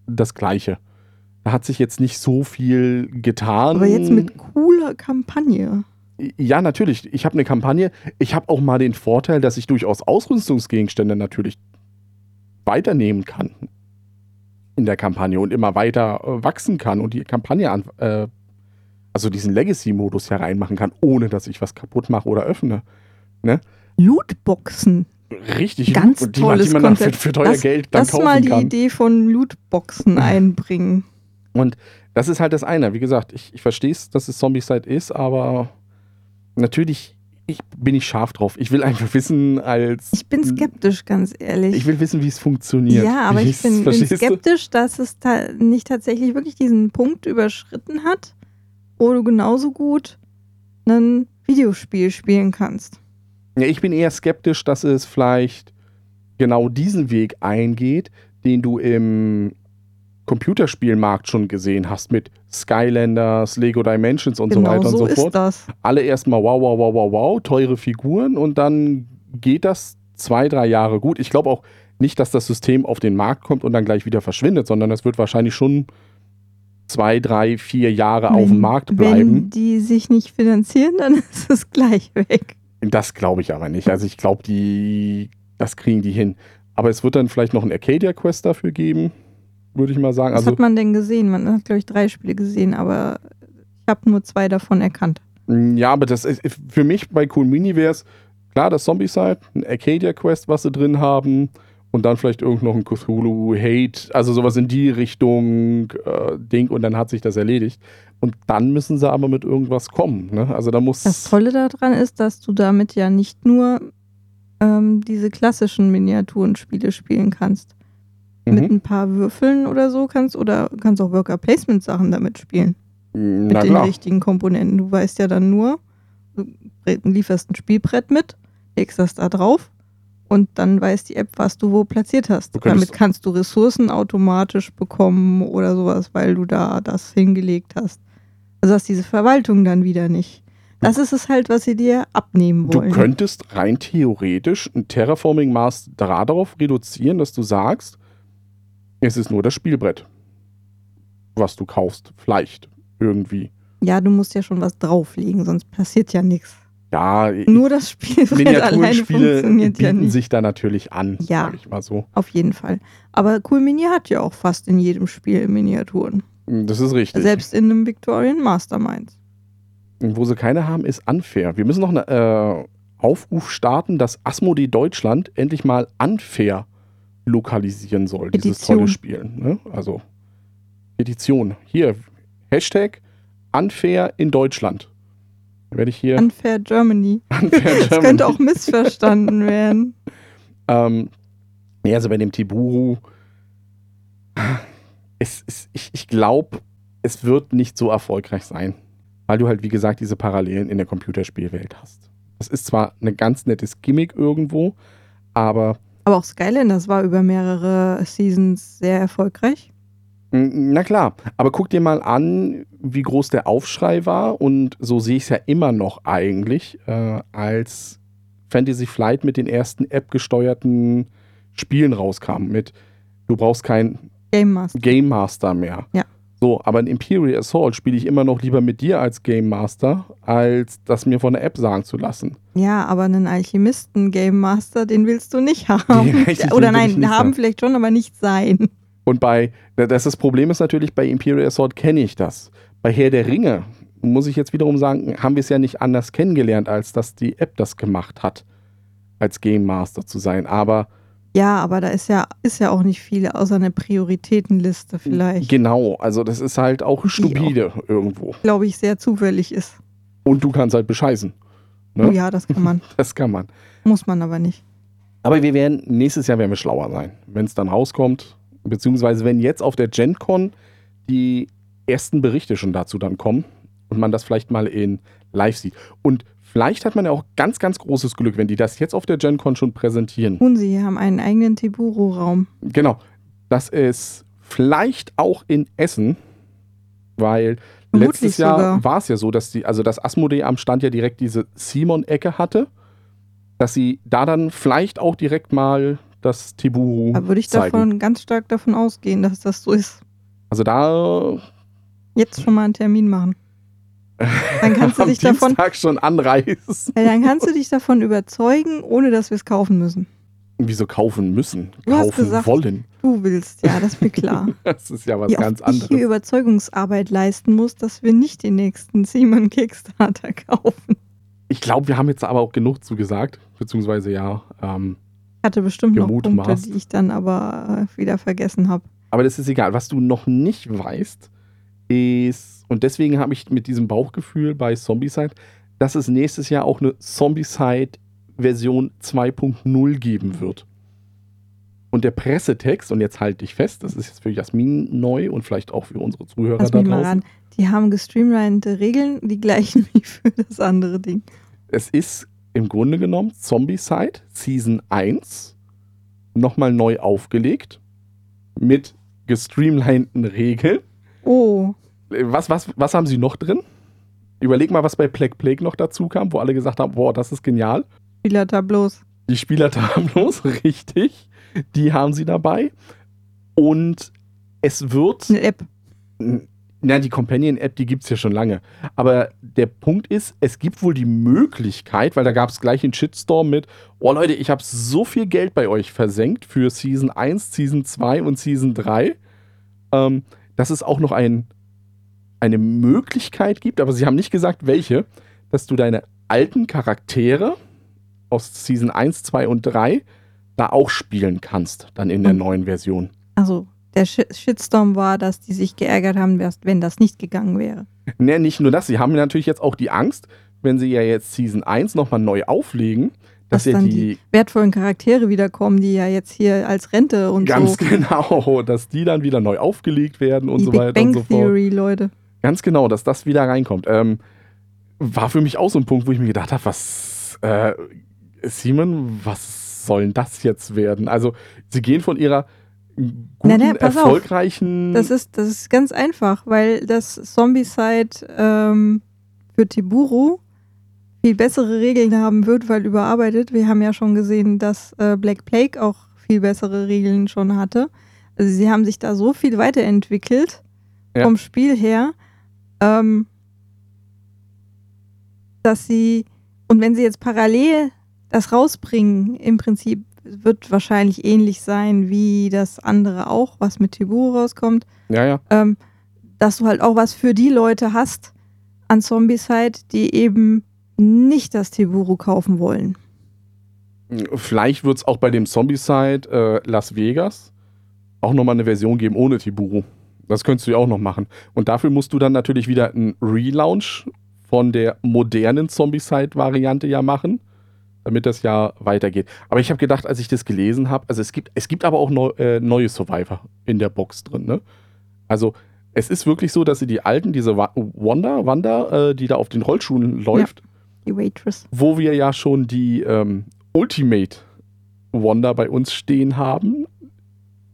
das Gleiche. Da hat sich jetzt nicht so viel getan. Aber jetzt mit cooler Kampagne. Ja, natürlich. Ich habe eine Kampagne. Ich habe auch mal den Vorteil, dass ich durchaus Ausrüstungsgegenstände natürlich weiternehmen kann in der Kampagne und immer weiter äh, wachsen kann und die Kampagne an, äh, also diesen Legacy-Modus hereinmachen kann, ohne dass ich was kaputt mache oder öffne. Ne? Lootboxen. Richtig, Ganz Loot- die, tolles die man dann für, Konzept. für teuer Lass- Geld dann Lass kaufen mal die kann. Idee von Lootboxen einbringen. Und das ist halt das eine. Wie gesagt, ich, ich verstehe es, dass es Zombie-Side ist, aber natürlich ich, bin ich scharf drauf. Ich will einfach wissen, als. Ich bin skeptisch, ganz ehrlich. Ich will wissen, wie es funktioniert. ja, aber ich bin, bin skeptisch, dass es ta nicht tatsächlich wirklich diesen Punkt überschritten hat, wo du genauso gut ein Videospiel spielen kannst. Ja, ich bin eher skeptisch, dass es vielleicht genau diesen Weg eingeht, den du im Computerspielmarkt schon gesehen hast mit Skylanders, Lego Dimensions und genau so weiter und so fort. das. Alle erstmal wow, wow, wow, wow, wow, teure Figuren und dann geht das zwei, drei Jahre gut. Ich glaube auch nicht, dass das System auf den Markt kommt und dann gleich wieder verschwindet, sondern es wird wahrscheinlich schon zwei, drei, vier Jahre auf dem Markt Wenn bleiben. die sich nicht finanzieren, dann ist es gleich weg. Das glaube ich aber nicht. Also ich glaube, die, das kriegen die hin. Aber es wird dann vielleicht noch einen Arcadia Quest dafür geben, würde ich mal sagen. Was Also hat man denn gesehen? Man hat, glaube ich, drei Spiele gesehen, aber ich habe nur zwei davon erkannt. mm, ja, aber das ist für mich bei Cool Mini wäre es klar, das Zombie-Side, ein Arcadia Quest, was sie drin haben. Und dann vielleicht irgend noch ein Cthulhu Hate, also sowas in die Richtung äh, Ding und dann hat sich das erledigt. Und dann müssen sie aber mit irgendwas kommen. Ne? Also da muss. Das Tolle daran ist, dass du damit ja nicht nur ähm, diese klassischen Miniaturenspiele spielen kannst. Mit Mhm. ein paar Würfeln oder so kannst oder kannst auch Worker Placement Sachen damit spielen. Mit Na den klar. richtigen Komponenten. Du weißt ja dann nur, du lieferst ein Spielbrett mit, legst das da drauf und dann weiß die App, was du wo platziert hast. Du Damit kannst du Ressourcen automatisch bekommen oder sowas, weil du da das hingelegt hast. Also hast diese Verwaltung dann wieder nicht. Das ist es halt, was sie dir abnehmen Du wollen. könntest rein theoretisch ein Terraforming-Maß darauf reduzieren, dass du sagst, es ist nur das Spielbrett, was du kaufst. Vielleicht irgendwie. ja, du musst ja schon was drauflegen, sonst passiert ja nichts. Ja, Nur das Spielbrett alleine Miniaturspiele funktioniert ja bieten nicht. sich da natürlich an, Ja. sag ich mal so. Auf jeden Fall. Aber Cool Mini hat ja auch fast in jedem Spiel Miniaturen. Das ist richtig. Selbst in einem Victorian Mastermind. Wo sie keine haben, ist unfair. Wir müssen noch einen äh, Aufruf starten, dass Asmodee Deutschland endlich mal unfair lokalisieren soll, dieses Petition. tolle Spiel. Ne? Also Petition. Hier, Hashtag unfair in Deutschland. Werde ich hier Unfair Germany. unfair Das Germany. könnte auch missverstanden werden. Ähm, ja, also bei dem Tiburu, es, es, ich, ich glaube, es wird nicht so erfolgreich sein, weil du halt, wie gesagt, diese Parallelen in der Computerspielwelt hast. Das ist zwar ein ganz nettes Gimmick irgendwo, aber Aber auch Skylanders war über mehrere Seasons sehr erfolgreich. na klar, aber guck dir mal an, wie groß der Aufschrei war und so sehe ich es ja immer noch eigentlich, äh, als Fantasy Flight mit den ersten App-gesteuerten Spielen rauskam. Mit, du brauchst kein Game Master. Game Master mehr. Ja. So, aber in Imperial Assault spiele ich immer noch lieber mit dir als Game Master, als das mir von der App sagen zu lassen. Ja, aber einen Alchemisten Game Master, den willst du nicht haben. Ja, Oder nein, haben haben. vielleicht schon, aber nicht sein. Und bei, das, das Problem ist natürlich, bei Imperial Assault kenne ich das. Bei Herr der Ringe, muss ich jetzt wiederum sagen, haben wir es ja nicht anders kennengelernt, als dass die App das gemacht hat, als Game Master zu sein. Aber Ja, aber da ist ja, ist ja auch nicht viel, außer eine Prioritätenliste vielleicht. genau, also das ist halt auch stupide irgendwo. Glaube ich, sehr zufällig ist. Und du kannst halt bescheißen. Ne? Oh ja, das kann man. Das kann man. Muss man aber nicht. Aber wir werden, nächstes Jahr werden wir schlauer sein, wenn es dann rauskommt. Beziehungsweise wenn jetzt auf der GenCon die ersten Berichte schon dazu dann kommen und man das vielleicht mal in live sieht. Und vielleicht hat man ja auch ganz, ganz großes Glück, wenn die das jetzt auf der GenCon schon präsentieren. Tun sie, haben einen eigenen Tiburo-Raum. Genau. Das ist vielleicht auch in Essen, weil Vermutlich letztes Jahr war es ja so, dass die, also das Asmodee am Stand ja direkt diese Simon-Ecke hatte, dass sie da dann vielleicht auch direkt mal das Tiburu Da würde ich zeigen. davon ganz stark davon ausgehen, dass das so ist. Also da, Jetzt schon mal einen Termin machen. Dann kannst du dich davon, Dienstag schon anreißen. Dann kannst du dich davon überzeugen, ohne dass wir es kaufen müssen. Wieso kaufen müssen? Du hast kaufen gesagt- wollen. Du willst, ja, das ist mir klar. Das ist ja was Wie ganz oft ich hier anderes. Überzeugungsarbeit leisten muss, dass wir nicht den nächsten Simon Kickstarter kaufen. Ich glaube, wir haben jetzt aber auch genug zugesagt. Beziehungsweise ja. Ähm, Ich hatte bestimmt noch Punkte, die ich dann aber äh, wieder vergessen habe. aber das ist egal. Was du noch nicht weißt, ist, und deswegen habe ich mit diesem Bauchgefühl bei Zombicide, dass es nächstes Jahr auch eine Zombicide Version 2.0 geben wird. Und der Pressetext, und jetzt halte ich fest, das ist jetzt für Jasmin neu und vielleicht auch für unsere Zuhörer Lass da mich mal draußen. ran. Die haben gestreamlinete Regeln, die gleichen wie für das andere Ding. Es ist im Grunde genommen Zombicide Season 1 nochmal neu aufgelegt mit gestreamlinten Regeln. Oh, Was, was, was haben sie noch drin? Überleg mal, was bei Plague Plague noch dazu kam, wo alle gesagt haben, boah, das ist genial. Spielertableaus. Die Spielertableaus, richtig. Die haben sie dabei. Und es wird Eine App. Na, die Companion-App, die gibt es ja schon lange. Aber der Punkt ist, es gibt wohl die Möglichkeit, weil da gab es gleich einen Shitstorm mit, oh Leute, ich habe so viel Geld bei euch versenkt für Season 1, Season 2 und Season 3, ähm, dass es auch noch ein, eine Möglichkeit gibt, aber sie haben nicht gesagt, welche, dass du deine alten Charaktere aus Season 1, 2 und 3 da auch spielen kannst, dann in der Und- neuen Version. Also, der Shi- Shitstorm war, dass die sich geärgert haben, wenn das nicht gegangen wäre. Ne, nicht nur das, sie haben natürlich jetzt auch die Angst, wenn sie ja jetzt Season 1 nochmal neu auflegen, dass dann die, Wertvollen Charaktere wiederkommen, die ja jetzt hier als Rente und ganz so. genau, dass die dann wieder neu aufgelegt werden und die so Big weiter Bang und so fort. Theory, Leute. Ganz genau, dass das wieder reinkommt. Ähm, war für mich auch so ein Punkt, wo ich mir gedacht habe, was, äh, Simon, was soll das jetzt werden? Also, sie gehen von ihrer guten, Nein, nein, pass auf. erfolgreichen. Das ist, das ist ganz einfach, weil das Zombicide ähm, für Tiburu viel bessere Regeln haben wird, weil überarbeitet. Wir haben ja schon gesehen, dass äh, Black Plague auch viel bessere Regeln schon hatte. Also sie haben sich da so viel weiterentwickelt Ja. vom Spiel her, ähm, dass sie, und wenn sie jetzt parallel das rausbringen, im Prinzip wird wahrscheinlich ähnlich sein wie das andere auch, was mit Tiburu rauskommt, ja, ja. ähm, dass du halt auch was für die Leute hast an Zombicide, die eben nicht das Tiburu kaufen wollen. Vielleicht wird es auch bei dem Zombicide äh, Las Vegas auch nochmal eine Version geben ohne Tiburu. Das könntest du ja auch noch machen. Und dafür musst du dann natürlich wieder einen Relaunch von der modernen Zombicide-Variante ja machen, damit das ja weitergeht. Aber ich habe gedacht, als ich das gelesen habe, also es gibt, es gibt aber auch neu, äh, neue Survivor in der Box drin. Ne? Also es ist wirklich so, dass sie die alten, diese Wa- Wanda, Wanda, äh, die da auf den Rollschuhen läuft, Die Waitress. wo wir ja schon die ähm, Ultimate Wanda bei uns stehen haben,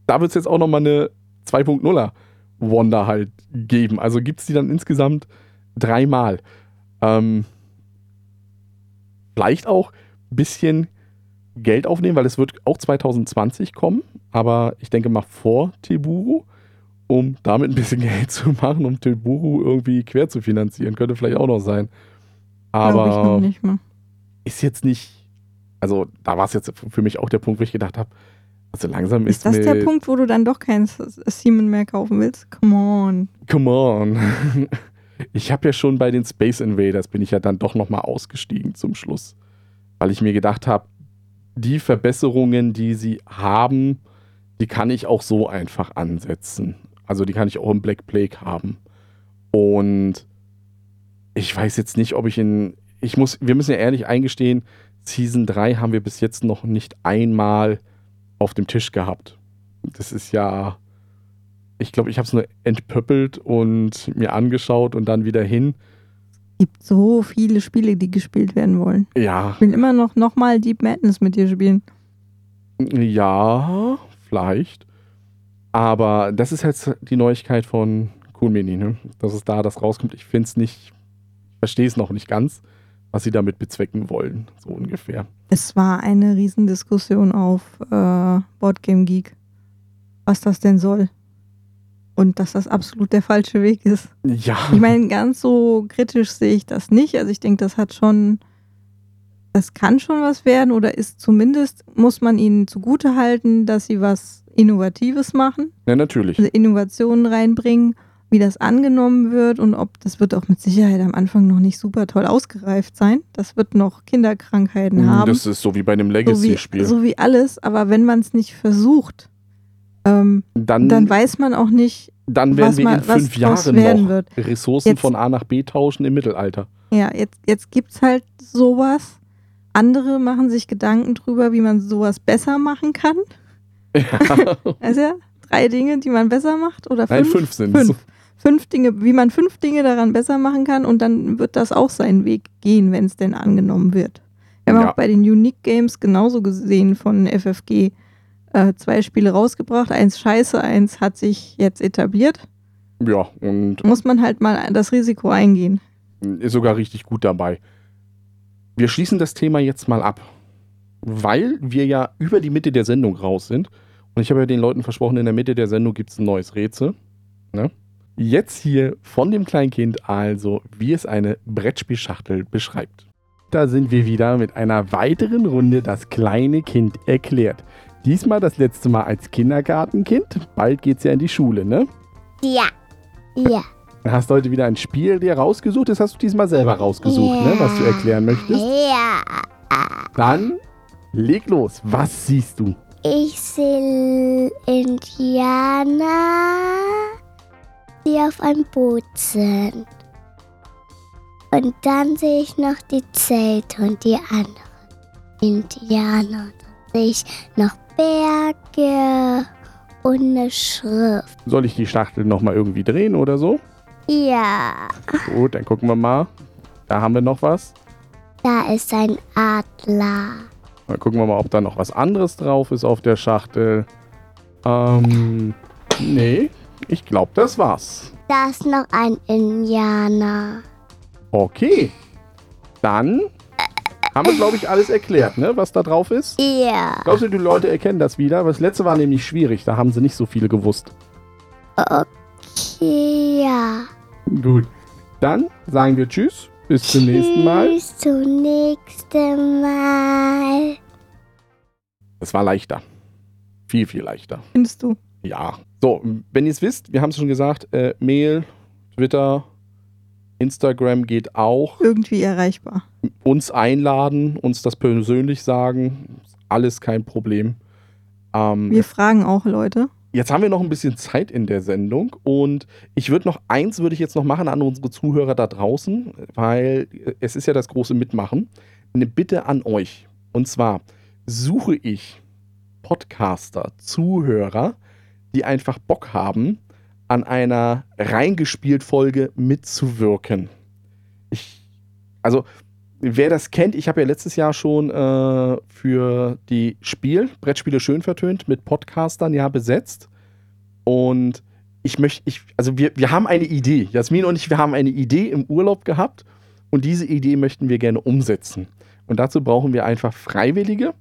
da wird es jetzt auch nochmal eine 2.0er Wanda halt geben. Also gibt es die dann insgesamt dreimal. Ähm, vielleicht auch ein bisschen Geld aufnehmen, weil es wird auch 2020 kommen, aber ich denke mal vor Tiburu, um damit ein bisschen Geld zu machen, um Tiburu irgendwie quer zu finanzieren. Könnte vielleicht auch noch sein. Glaube ich noch Aber ist jetzt nicht, also da war es jetzt für mich auch der Punkt, wo ich gedacht habe, also langsam ist, Ist das der Punkt, wo du dann doch kein S- Seaman mehr kaufen willst? Come on. come on. Ich habe ja schon bei den Space Invaders bin ich ja dann doch nochmal ausgestiegen zum Schluss, weil ich mir gedacht habe, die Verbesserungen, die sie haben, die kann ich auch so einfach ansetzen. Also die kann ich auch im Black Plague haben. Und ich weiß jetzt nicht, ob ich in. Ich muss, wir müssen ja ehrlich eingestehen, Season 3 haben wir bis jetzt noch nicht einmal auf dem Tisch gehabt. Das ist ja. Ich glaube, ich habe es nur entpöppelt und mir angeschaut und dann wieder hin. gibt so viele Spiele, die gespielt werden wollen. Ja, Ich will immer noch, noch mal Deep Madness mit dir spielen. ja, vielleicht. Aber das ist jetzt die Neuigkeit von Cool Mini, ne? dass es da das rauskommt. Ich finde es nicht, verstehe es noch nicht ganz, was sie damit bezwecken wollen, so ungefähr. Es war eine Riesendiskussion auf äh, Boardgame Geek, was das denn soll. und dass das absolut der falsche Weg ist. Ja. Ich meine, ganz so kritisch sehe ich das nicht. Also ich denke, das hat schon, das kann schon was werden oder ist zumindest, muss man ihnen zugute halten, dass sie was Innovatives machen, ja, natürlich. also Innovationen reinbringen, wie das angenommen wird und ob, das wird auch mit Sicherheit am Anfang noch nicht super toll ausgereift sein. Das wird noch Kinderkrankheiten haben. Das ist so wie bei einem so Legacy-Spiel. so wie alles, aber wenn man es nicht versucht, ähm, dann, dann weiß man auch nicht, dann werden was wir in fünf Jahren noch wird. Ressourcen Jetzt- von A nach B tauschen im Mittelalter. Ja, jetzt, jetzt gibt es halt sowas. Andere machen sich Gedanken drüber, wie man sowas besser machen kann. Also ja, drei Dinge, die man besser macht oder Nein, fünf? fünf sind Fünf. Fünf Dinge, wie man fünf Dinge daran besser machen kann und dann wird das auch seinen Weg gehen, wenn es denn angenommen wird. Wir haben Ja. auch bei den Unique Games genauso gesehen von FFG äh, zwei Spiele rausgebracht. Eins scheiße, eins hat sich jetzt etabliert. Ja, und Muss man halt mal das Risiko eingehen. ist sogar richtig gut dabei. Wir schließen das Thema jetzt mal ab, weil wir ja über die Mitte der Sendung raus sind. Und ich habe ja den Leuten versprochen, in der Mitte der Sendung gibt es ein neues Rätsel. Ne? Jetzt hier von dem Kleinkind, also wie es eine Brettspielschachtel beschreibt. Da sind wir wieder mit einer weiteren Runde Das kleine Kind erklärt. Diesmal das letzte Mal als Kindergartenkind. Bald geht's ja in die Schule, ne? Ja. Ja. Du hast heute wieder ein Spiel dir rausgesucht. Das hast du diesmal selber rausgesucht, ne? Was du erklären möchtest. Ja. Dann leg los. Was siehst du? Ich sehe Indianer, die auf einem Boot sind. Und dann sehe ich noch die Zelte und die anderen Indianer. Und dann sehe ich noch Berge und eine Schrift. Soll ich die Schachtel nochmal irgendwie drehen oder so? Ja, Gut, dann gucken wir mal. Da haben wir noch was. da ist ein Adler. Dann gucken wir mal, ob da noch was anderes drauf ist auf der Schachtel. Ähm, nee, ich glaube, das war's. Da ist noch ein Indianer. Okay. Dann haben wir, glaube ich, alles erklärt, ne? Was da drauf ist. Ja. Glaubst du, die Leute erkennen das wieder? Das letzte war nämlich schwierig. Da haben sie nicht so viele gewusst. Okay, ja. Gut. Dann sagen wir Tschüss. Bis zum nächsten Mal. Bis zum nächsten Mal. Es war leichter. Viel, viel leichter. Findest du? Ja. So, wenn ihr es wisst, wir haben es schon gesagt, äh, Mail, Twitter, Instagram geht auch. Irgendwie erreichbar. Uns einladen, uns das persönlich sagen. Alles kein Problem. Ähm, Wir fragen auch Leute. Jetzt haben wir noch ein bisschen Zeit in der Sendung und ich würde noch eins würde ich jetzt noch machen an unsere Zuhörer da draußen, weil es ist ja das große Mitmachen. Eine Bitte an euch. Und zwar suche ich Podcaster, Zuhörer, die einfach Bock haben, an einer reingespielt Folge mitzuwirken. Ich, also wer das kennt, ich habe ja letztes Jahr schon äh, für die Spiel, Brettspiele schön vertönt, mit Podcastern ja besetzt. Und ich möchte, ich, also wir, wir haben eine Idee. Jasmin und ich, wir haben eine Idee im Urlaub gehabt und diese Idee möchten wir gerne umsetzen. Und dazu brauchen wir einfach Freiwillige,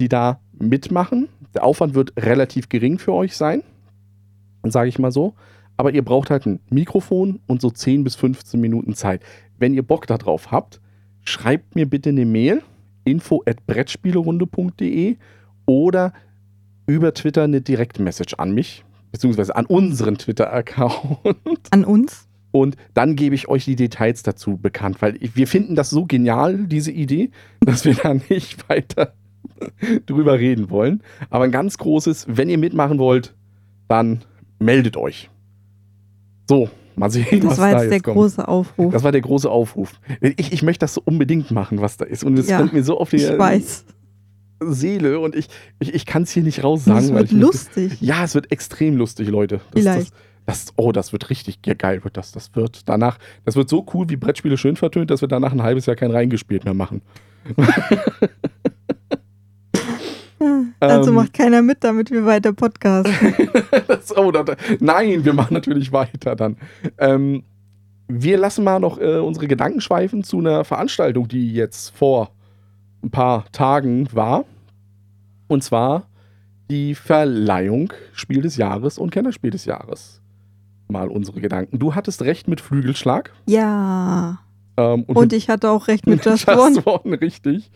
die da mitmachen. Der Aufwand wird relativ gering für euch sein, sage ich mal so. Aber ihr braucht halt ein Mikrofon und so 10 bis 15 Minuten Zeit. Wenn ihr Bock darauf habt, schreibt mir bitte eine Mail, info at brettspielerunde.de oder über Twitter eine Direktmessage an mich, beziehungsweise an unseren Twitter-Account. An uns. Und dann gebe ich euch die Details dazu bekannt, weil wir finden das so genial, diese Idee, dass wir da nicht weiter drüber reden wollen. Aber ein ganz großes, wenn ihr mitmachen wollt, dann meldet euch. So, mal sehen, Das was war da jetzt der kommt. große Aufruf. Das war der große Aufruf. Ich, ich möchte das so unbedingt machen, was da ist. Und es Ja, brennt mir so auf die ich weiß. Seele und ich, ich, ich kann es hier nicht raus sagen. Das weil wird ich möchte- lustig. Ja, es wird extrem lustig, Leute. Das, Vielleicht. Das, das, oh, das wird richtig ge- geil, wird das. Das wird danach, das wird so cool, wie Brettspiele schön vertönt, dass wir danach ein halbes Jahr kein reingespielt mehr machen. Also Ähm. macht keiner mit, damit wir weiter podcasten. das, oh, da, nein, wir machen natürlich weiter dann. Ähm, wir lassen mal noch äh, unsere Gedanken schweifen zu einer Veranstaltung, die jetzt vor ein paar Tagen war. Und zwar die Verleihung Spiel des Jahres und Kennerspiel des Jahres. mal unsere Gedanken. Du hattest recht mit Flügelschlag. Ja. Ähm, und, Und ich hatte auch recht mit Just, Just One. One, richtig.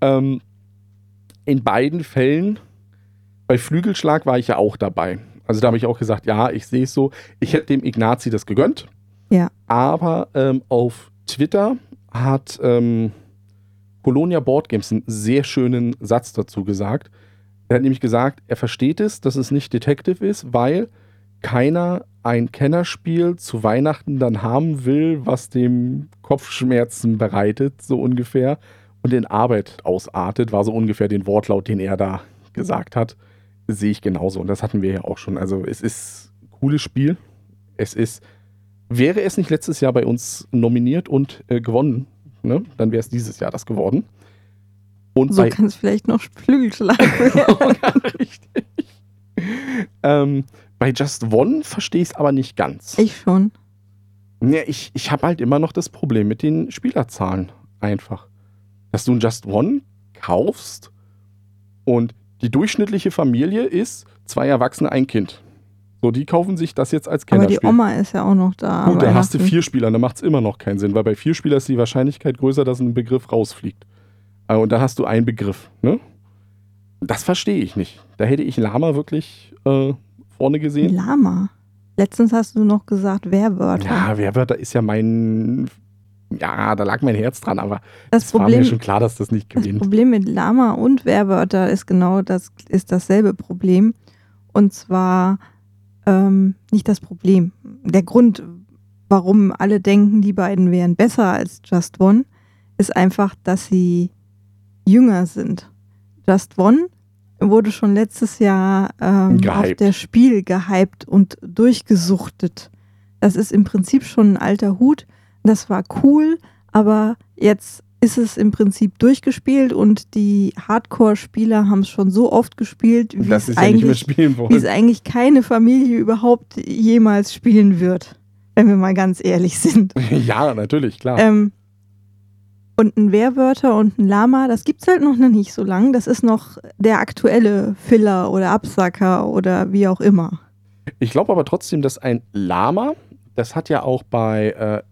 Ähm, in beiden Fällen, bei Flügelschlag war ich ja auch dabei. Also da habe ich auch gesagt, ja, ich sehe es so. Ich hätte dem Ignazi das gegönnt. Ja. Aber ähm, auf Twitter hat ähm, Colonia Board Games einen sehr schönen Satz dazu gesagt. Er hat nämlich gesagt, er versteht es, dass es nicht Detective ist, weil keiner ein Kennerspiel zu Weihnachten dann haben will, was dem Kopfschmerzen bereitet, so ungefähr, und in Arbeit ausartet, war so ungefähr den Wortlaut, den er da gesagt hat. Sehe ich genauso. Und das hatten wir ja auch schon. Also es ist ein cooles Spiel. Es ist, wäre es nicht letztes Jahr bei uns nominiert und äh, gewonnen, ne? dann wäre es dieses Jahr das geworden. Und So kann es vielleicht noch Flügelschlag werden. Richtig. Ähm, bei Just One verstehe ich es aber nicht ganz. ich schon. Ja, ich ich habe halt immer noch das Problem mit den Spielerzahlen. Einfach. Dass du ein Just One kaufst und die durchschnittliche Familie ist zwei Erwachsene, ein Kind. So, die kaufen sich das jetzt als Aber die Kennerspiel. Oma ist ja auch noch da. Gut, da hast du vier Spieler, dann macht es immer noch keinen Sinn, weil bei vier Spielern ist die Wahrscheinlichkeit größer, dass ein Begriff rausfliegt. Äh, Und dann hast du einen Begriff. Ne? Das verstehe ich nicht. Da hätte ich Lama wirklich äh, vorne gesehen. Lama. Letztens hast du noch gesagt Werwörter. Ja, Werwörter ist ja mein. Ja, da lag mein Herz dran, aber das es war Problem, mir schon klar, dass das nicht das gewinnt. Problem mit Lama und Werwörter ist genau das, ist dasselbe Problem. Und zwar ähm, nicht das Problem. Der Grund, warum alle denken, die beiden wären besser als Just One, ist einfach, dass sie jünger sind. Just One wurde schon letztes Jahr ähm, auf der Spiel gehypt und durchgesuchtet. Das ist im Prinzip schon ein alter Hut. Das war cool, aber jetzt ist es im Prinzip durchgespielt und die Hardcore-Spieler haben es schon so oft gespielt, wie es ja eigentlich es eigentlich keine Familie überhaupt jemals spielen wird, wenn wir mal ganz ehrlich sind. Ja, natürlich, klar. Ähm, und ein Werwörter und ein Lama, das gibt's halt noch nicht so lang. Das ist noch der aktuelle Filler oder Absacker oder wie auch immer. Ich glaube aber trotzdem, dass ein Lama, das hat ja auch bei äh,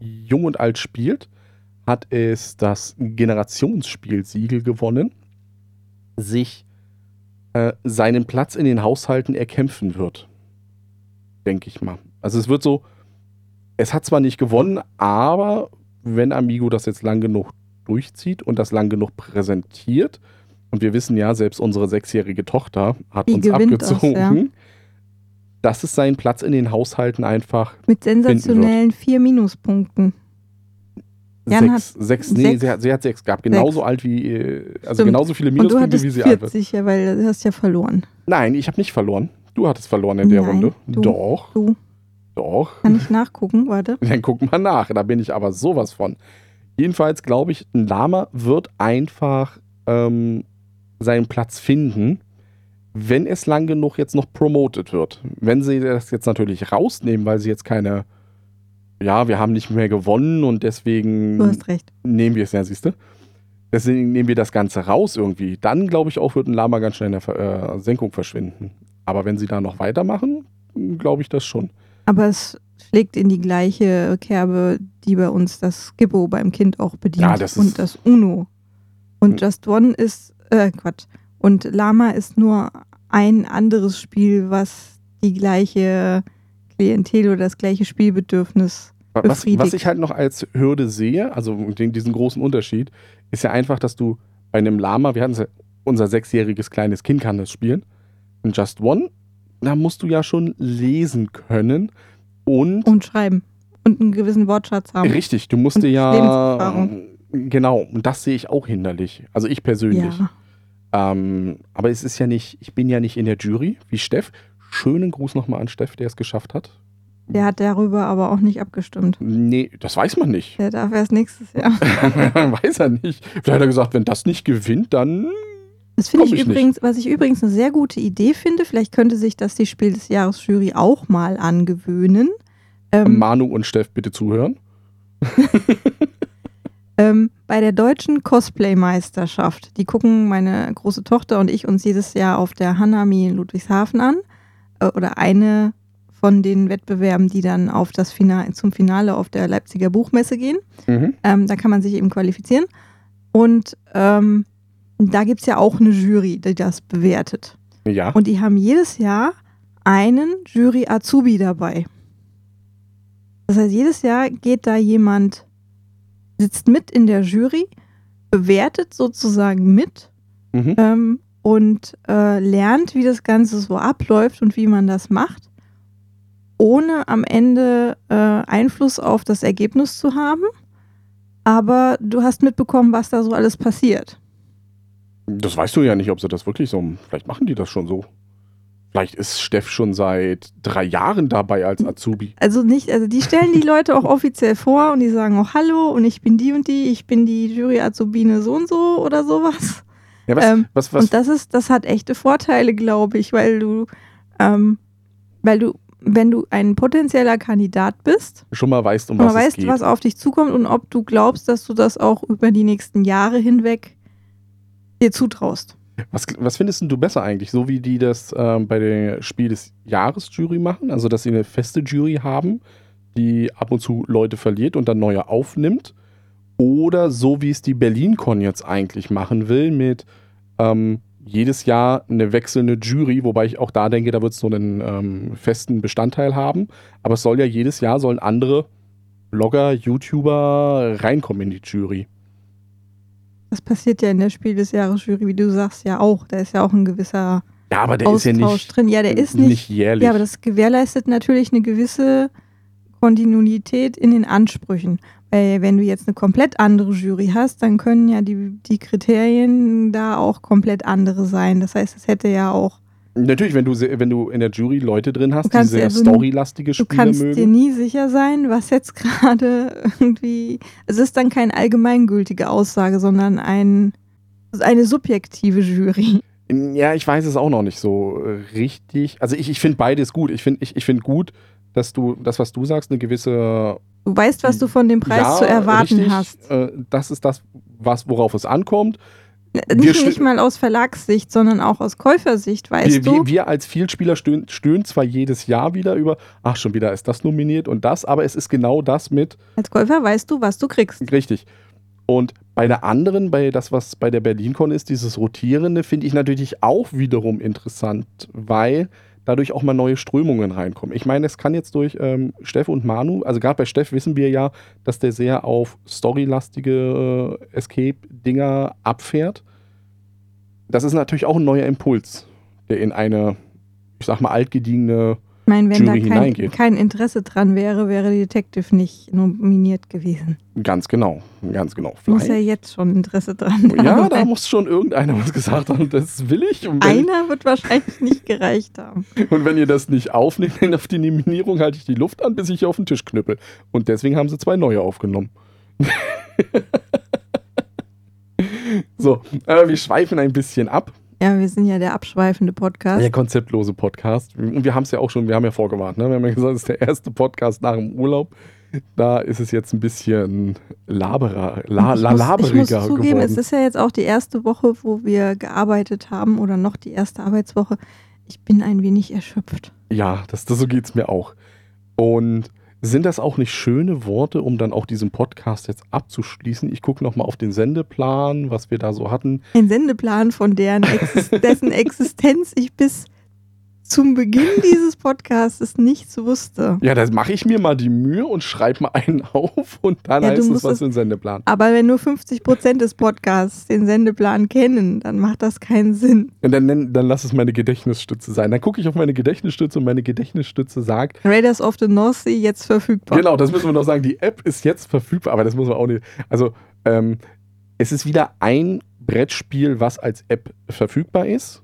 Jung und Alt spielt, hat es das Generationsspielsiegel gewonnen, sich äh, seinen Platz in den Haushalten erkämpfen wird. Denke ich mal. Also es wird so, es hat zwar nicht gewonnen, aber wenn Amigo das jetzt lang genug durchzieht und das lang genug präsentiert, und wir wissen ja, selbst unsere sechsjährige Tochter hat Die uns gewinnt das, abgezogen, ja. Dass es seinen Platz in den Haushalten einfach Mit sensationellen vier Minuspunkten. Jan sechs, sechs, nee, sechs. Sie, hat, sie hat sechs gehabt. Genauso alt wie, äh, also Stimmt. genauso viele Minuspunkte, wie sie alt wird. 40, ja, weil du hast ja verloren. Nein, ich habe nicht verloren. Du hattest verloren in der Nein, Runde. du. Doch, Du, doch. kann ich nachgucken, warte. Dann guck mal nach. Da bin ich aber sowas von. Jedenfalls glaube ich, ein Lama wird einfach ähm, seinen Platz finden, wenn es lang genug jetzt noch promoted wird. Wenn sie das jetzt natürlich rausnehmen, weil sie jetzt keine, ja, wir haben nicht mehr gewonnen und deswegen Du hast recht. nehmen wir es, ja, siehst du? Deswegen nehmen wir das Ganze raus irgendwie. Dann, glaube ich, auch wird ein Lama ganz schnell in der äh, Senkung verschwinden. Aber wenn sie da noch weitermachen, glaube ich das schon. Aber es schlägt in die gleiche Kerbe, die bei uns das Gibbo beim Kind auch bedient. Ja, das und das Uno. Und Hm. Just One ist, äh, Quatsch. Und Lama ist nur ein anderes Spiel, was die gleiche Klientel oder das gleiche Spielbedürfnis. Was, was ich halt noch als Hürde sehe, also den, diesen großen Unterschied, ist ja einfach, dass du bei einem Lama, wir hatten es ja, unser sechsjähriges kleines Kind kann das spielen. In Just One, da musst du ja schon lesen können und Und schreiben. Und einen gewissen Wortschatz haben. richtig, du musst dir ja genau, und das sehe ich auch hinderlich. Also ich persönlich. Ja. Ähm, aber es ist ja nicht, ich bin ja nicht in der Jury wie Steff. Schönen Gruß nochmal an Steff, der es geschafft hat. Der hat darüber aber auch nicht abgestimmt. Nee, das weiß man nicht. Der darf erst nächstes Jahr. weiß er nicht. Vielleicht hat er gesagt, wenn das nicht gewinnt, dann. Das finde ich ich nicht. übrigens, was ich übrigens eine sehr gute Idee finde. Vielleicht könnte sich das die Spiel des Jahres Jury auch mal angewöhnen. Ähm, Manu und Steff bitte zuhören. ähm, bei der deutschen Cosplay-Meisterschaft, die gucken meine große Tochter und ich uns jedes Jahr auf der Hanami in Ludwigshafen an. Äh, oder eine von den Wettbewerben, die dann auf das Finale, zum Finale auf der Leipziger Buchmesse gehen. Mhm. Ähm, da kann man sich eben qualifizieren. Und ähm, da gibt es ja auch eine Jury, die das bewertet. Ja. Und die haben jedes Jahr einen Jury-Azubi dabei. Das heißt, jedes Jahr geht da jemand, sitzt mit in der Jury, bewertet sozusagen mit Mhm. ähm, und äh, lernt, wie das Ganze so abläuft und wie man das macht, ohne am Ende äh, Einfluss auf das Ergebnis zu haben. Aber du hast mitbekommen, was da so alles passiert. Das weißt du ja nicht, ob sie das wirklich so. Vielleicht machen die das schon so. Vielleicht ist Steff schon seit drei Jahren dabei als Azubi. Also nicht, also die stellen die Leute auch offiziell vor und die sagen auch Hallo und ich bin die und die, ich bin die Jury-Azubine so und so oder sowas. Ja, was, Ähm, was, was, Und das ist, das hat echte Vorteile, glaube ich, weil du, ähm, weil du, wenn du ein potenzieller Kandidat bist, schon mal weißt, um was es weißt, geht. was auf dich zukommt und ob du glaubst, dass du das auch über die nächsten Jahre hinweg dir zutraust. Was, was findest du besser eigentlich? So wie die das ähm, bei der Spiel des Jahres Jury machen, also dass sie eine feste Jury haben, die ab und zu Leute verliert und dann neue aufnimmt? Oder so wie es die BerlinCon jetzt eigentlich machen will, mit ähm, jedes Jahr eine wechselnde Jury, wobei ich auch da denke, da wird es so einen ähm, festen Bestandteil haben. Aber es soll ja jedes Jahr sollen andere Blogger, YouTuber reinkommen in die Jury. Das passiert ja in der Spiel des Jahres Jury, wie du sagst, ja auch. Da ist ja auch ein gewisser Ja, aber der Austausch ist ja nicht, drin. Ja, der ist nicht jährlich. Ja, aber das gewährleistet natürlich eine gewisse Kontinuität in den Ansprüchen. Weil wenn du jetzt eine komplett andere Jury hast, dann können ja die, die Kriterien da auch komplett andere sein. Das heißt, es hätte ja auch, Natürlich, wenn du, wenn du in der Jury Leute drin hast, Du die kannst sehr ja so- storylastige du Spiele kannst dir mögen. nie sicher sein, was jetzt gerade irgendwie. Es ist dann keine allgemeingültige Aussage, sondern ein, eine subjektive Jury. Ja, ich weiß es auch noch nicht so richtig. Also ich, ich finde beides gut. Ich finde ich, ich find gut, dass du das, was du sagst, eine gewisse Du weißt, was du von dem Preis ja, zu erwarten richtig, hast. Äh, das ist das, was, worauf es ankommt. Nicht, nicht mal aus Verlagssicht, sondern auch aus Käufersicht, weißt wir, du? wir, wir als Vielspieler stöhnen, stöhnen zwar jedes Jahr wieder über, ach, schon wieder ist das nominiert und das, aber es ist genau das mit, Als Käufer weißt du, was du kriegst. Richtig. Und bei der anderen, bei das, was bei der BerlinCon ist, dieses Rotierende, finde ich natürlich auch wiederum interessant, weil dadurch auch mal neue Strömungen reinkommen. Ich meine, es kann jetzt durch ähm, Steff und Manu, also gerade bei Steff wissen wir ja, dass der sehr auf storylastige äh, Escape-Dinger abfährt. Das ist natürlich auch ein neuer Impuls, der in eine, ich sag mal, altgediegene meine, wenn Jury da kein, kein Interesse dran wäre, wäre Detective nicht nominiert gewesen. Ganz genau, ganz genau. Muss ja Vielleicht- jetzt schon Interesse dran ja, haben. da muss schon irgendeiner was gesagt haben, das will ich. Einer wird wahrscheinlich nicht gereicht haben. und wenn ihr das nicht aufnehmt, dann auf die Nominierung halte ich die Luft an, bis ich auf den Tisch knüppel. Und deswegen haben sie zwei neue aufgenommen. so, äh, wir schweifen ein bisschen ab. Ja, wir sind ja der abschweifende Podcast. Der konzeptlose Podcast. Und wir haben es ja auch schon, wir haben ja vorgewarnt, ne? Wir haben ja gesagt, es ist der erste Podcast nach dem Urlaub. Da ist es jetzt ein bisschen laberer, la, ich la, muss, ich laberiger muss zugeben, geworden. es ist ja jetzt auch die erste Woche, wo wir gearbeitet haben oder noch die erste Arbeitswoche. Ich bin ein wenig erschöpft. Ja, das, das so geht es mir auch. Und sind das auch nicht schöne Worte, um dann auch diesen Podcast jetzt abzuschließen? Ich gucke nochmal auf den Sendeplan, was wir da so hatten. Ein Sendeplan, von deren Exis dessen Existenz ich bis zum Beginn dieses Podcasts nichts wusste. Ja, da mache ich mir mal die Mühe und schreibe mal einen auf und dann Ja, heißt es was für ein Sendeplan. Aber wenn nur 50 Prozent des Podcasts den Sendeplan kennen, dann macht das keinen Sinn. Und dann, dann lass es meine Gedächtnisstütze sein. Dann gucke ich auf meine Gedächtnisstütze und meine Gedächtnisstütze sagt, Raiders of the North Sea jetzt verfügbar. Genau, das müssen wir noch sagen. Die App ist jetzt verfügbar, aber das muss man auch nicht. Also, ähm, es ist wieder ein Brettspiel, was als App verfügbar ist.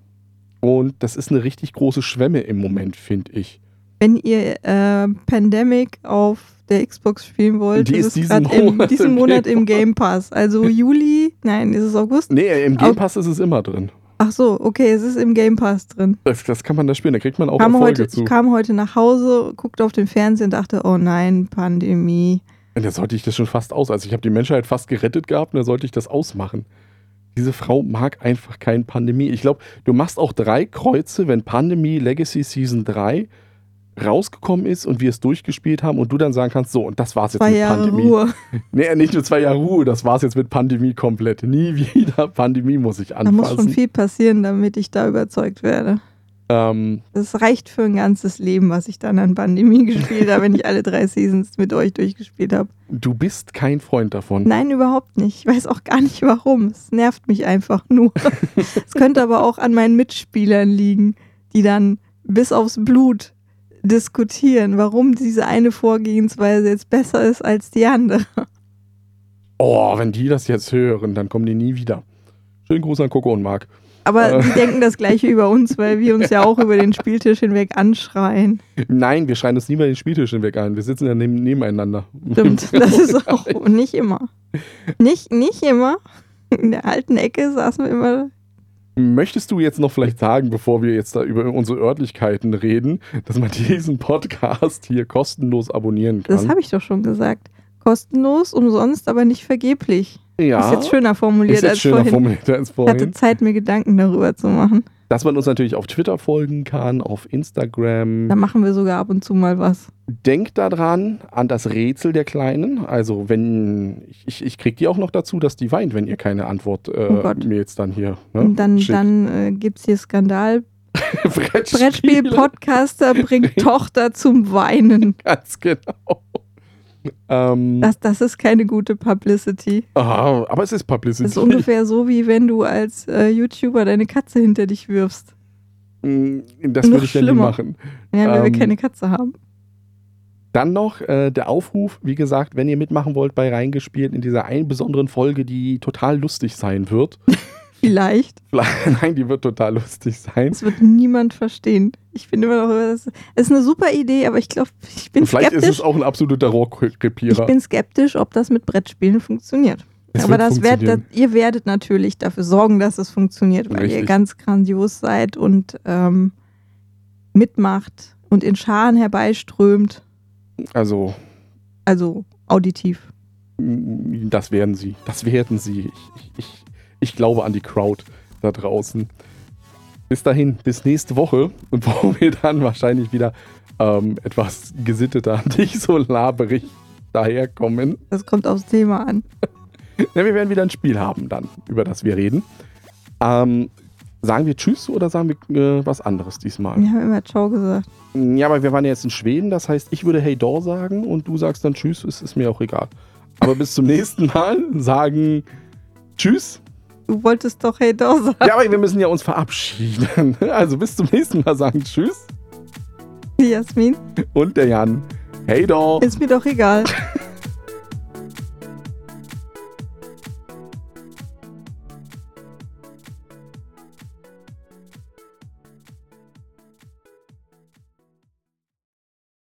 Und das ist eine richtig große Schwemme im Moment, finde ich. Wenn ihr äh, Pandemic auf der Xbox spielen wollt, Die ist ist es diesen gerade im, Monat diesen im Monat Game im Game Pass. Also Juli, nein, ist es August? Nee, im Game Pass ist es immer drin. Ach so, okay, es ist im Game Pass drin. Das, das kann man da spielen, da kriegt man auch Kam Erfolge heute, zu. ich kam heute nach Hause, guckte auf den Fernseher und dachte, oh nein, Pandemie. Und da sollte ich das schon fast aus. Also, ich habe die Menschheit fast gerettet gehabt und da sollte ich das ausmachen. Diese Frau mag einfach keine Pandemie. Ich glaube, du machst auch drei Kreuze, wenn Pandemie Legacy Season 3 rausgekommen ist und wir es durchgespielt haben und du dann sagen kannst, so, und das war's jetzt Zwei mit Jahre Pandemie. Ruhe. Nee, nicht nur zwei Jahre Ruhe, das war's jetzt mit Pandemie komplett. Nie wieder Pandemie muss ich Da muss schon anfassen. viel passieren, damit ich da überzeugt werde. Ähm, Das reicht für ein ganzes Leben, was ich dann an Pandemie gespielt habe, wenn ich alle drei Seasons mit euch durchgespielt habe. du bist kein Freund davon. Nein, überhaupt nicht. Ich weiß auch gar nicht warum. Es nervt mich einfach nur. es könnte aber auch an meinen Mitspielern liegen, die dann bis aufs Blut diskutieren, warum diese eine Vorgehensweise jetzt besser ist als die andere. Oh, wenn die das jetzt hören, dann kommen die nie wieder. Schönen Gruß an Coco und Marc. Aber Äh. die denken das gleiche über uns, weil wir uns ja auch über den Spieltisch hinweg anschreien. Nein, wir schreien uns nie mal den Spieltisch hinweg ein. Wir sitzen ja neben, nebeneinander. Stimmt, das ist auch nicht immer. Nicht, nicht immer. In der alten Ecke saßen wir immer. Möchtest du jetzt noch vielleicht sagen, bevor wir jetzt da über unsere Örtlichkeiten reden, dass man diesen Podcast hier kostenlos abonnieren kann? Das habe ich doch schon gesagt. Kostenlos, umsonst, aber nicht vergeblich. Ja, Ist jetzt schöner formuliert ist jetzt als schöner vorhin. formuliert als Ich hatte vorhin. Zeit, mir Gedanken darüber zu machen. Dass man uns natürlich auf Twitter folgen kann, auf Instagram. Da machen wir sogar ab und zu mal was. Denkt daran an das Rätsel der Kleinen. Also wenn ich, ich krieg die auch noch dazu, dass die weint, wenn ihr keine Antwort äh, Oh mir jetzt dann hier. Ne, Und dann, schickt. dann äh, gibt es hier Skandal. Brettspiel-Podcaster bringt Tochter zum Weinen. Ganz genau. Ähm, Das, das ist keine gute Publicity. ah, aber es ist Publicity. Das ist ungefähr so, wie wenn du als äh, YouTuber deine Katze hinter dich wirfst. Mm, Das würde ich ja nie machen. Ja, weil Ähm, wir keine Katze haben. Dann noch äh, der Aufruf, wie gesagt, wenn ihr mitmachen wollt bei Reingespielt in dieser einen besonderen Folge, die total lustig sein wird. Vielleicht. Nein, die wird total lustig sein. Das wird niemand verstehen. Ich finde immer noch, es ist eine super Idee, aber ich glaube, ich bin Vielleicht ist skeptisch. es auch ein absoluter Ich Rohrkrepierer. bin skeptisch, ob das mit Brettspielen funktioniert. Es aber das werd, das, funktionieren. ihr werdet natürlich dafür sorgen, dass es funktioniert, weil ihr Richtig. ganz grandios seid und ähm, mitmacht und in Scharen herbeiströmt. Also, Also auditiv. das werden sie. Das werden sie. Ich, ich, ich, ich glaube an die Crowd da draußen. Bis dahin, bis nächste Woche und wo wir dann wahrscheinlich wieder ähm, etwas gesitteter, nicht so laberig daherkommen. Das kommt aufs Thema an. Ja, wir werden wieder ein Spiel haben dann, über das wir reden. Ähm, sagen wir Tschüss oder sagen wir äh, was anderes diesmal? Wir haben immer Ciao gesagt. Ja, aber wir waren ja jetzt in Schweden, das heißt, ich würde Hey Dor sagen und du sagst dann Tschüss, es ist mir auch egal. Aber bis zum nächsten Mal sagen Tschüss. Du wolltest doch Hey doch sagen. Ja, aber wir müssen ja uns verabschieden. Also bis zum nächsten Mal sagen Tschüss Jasmin, und der Jan. Hey Dor. ist mir doch egal.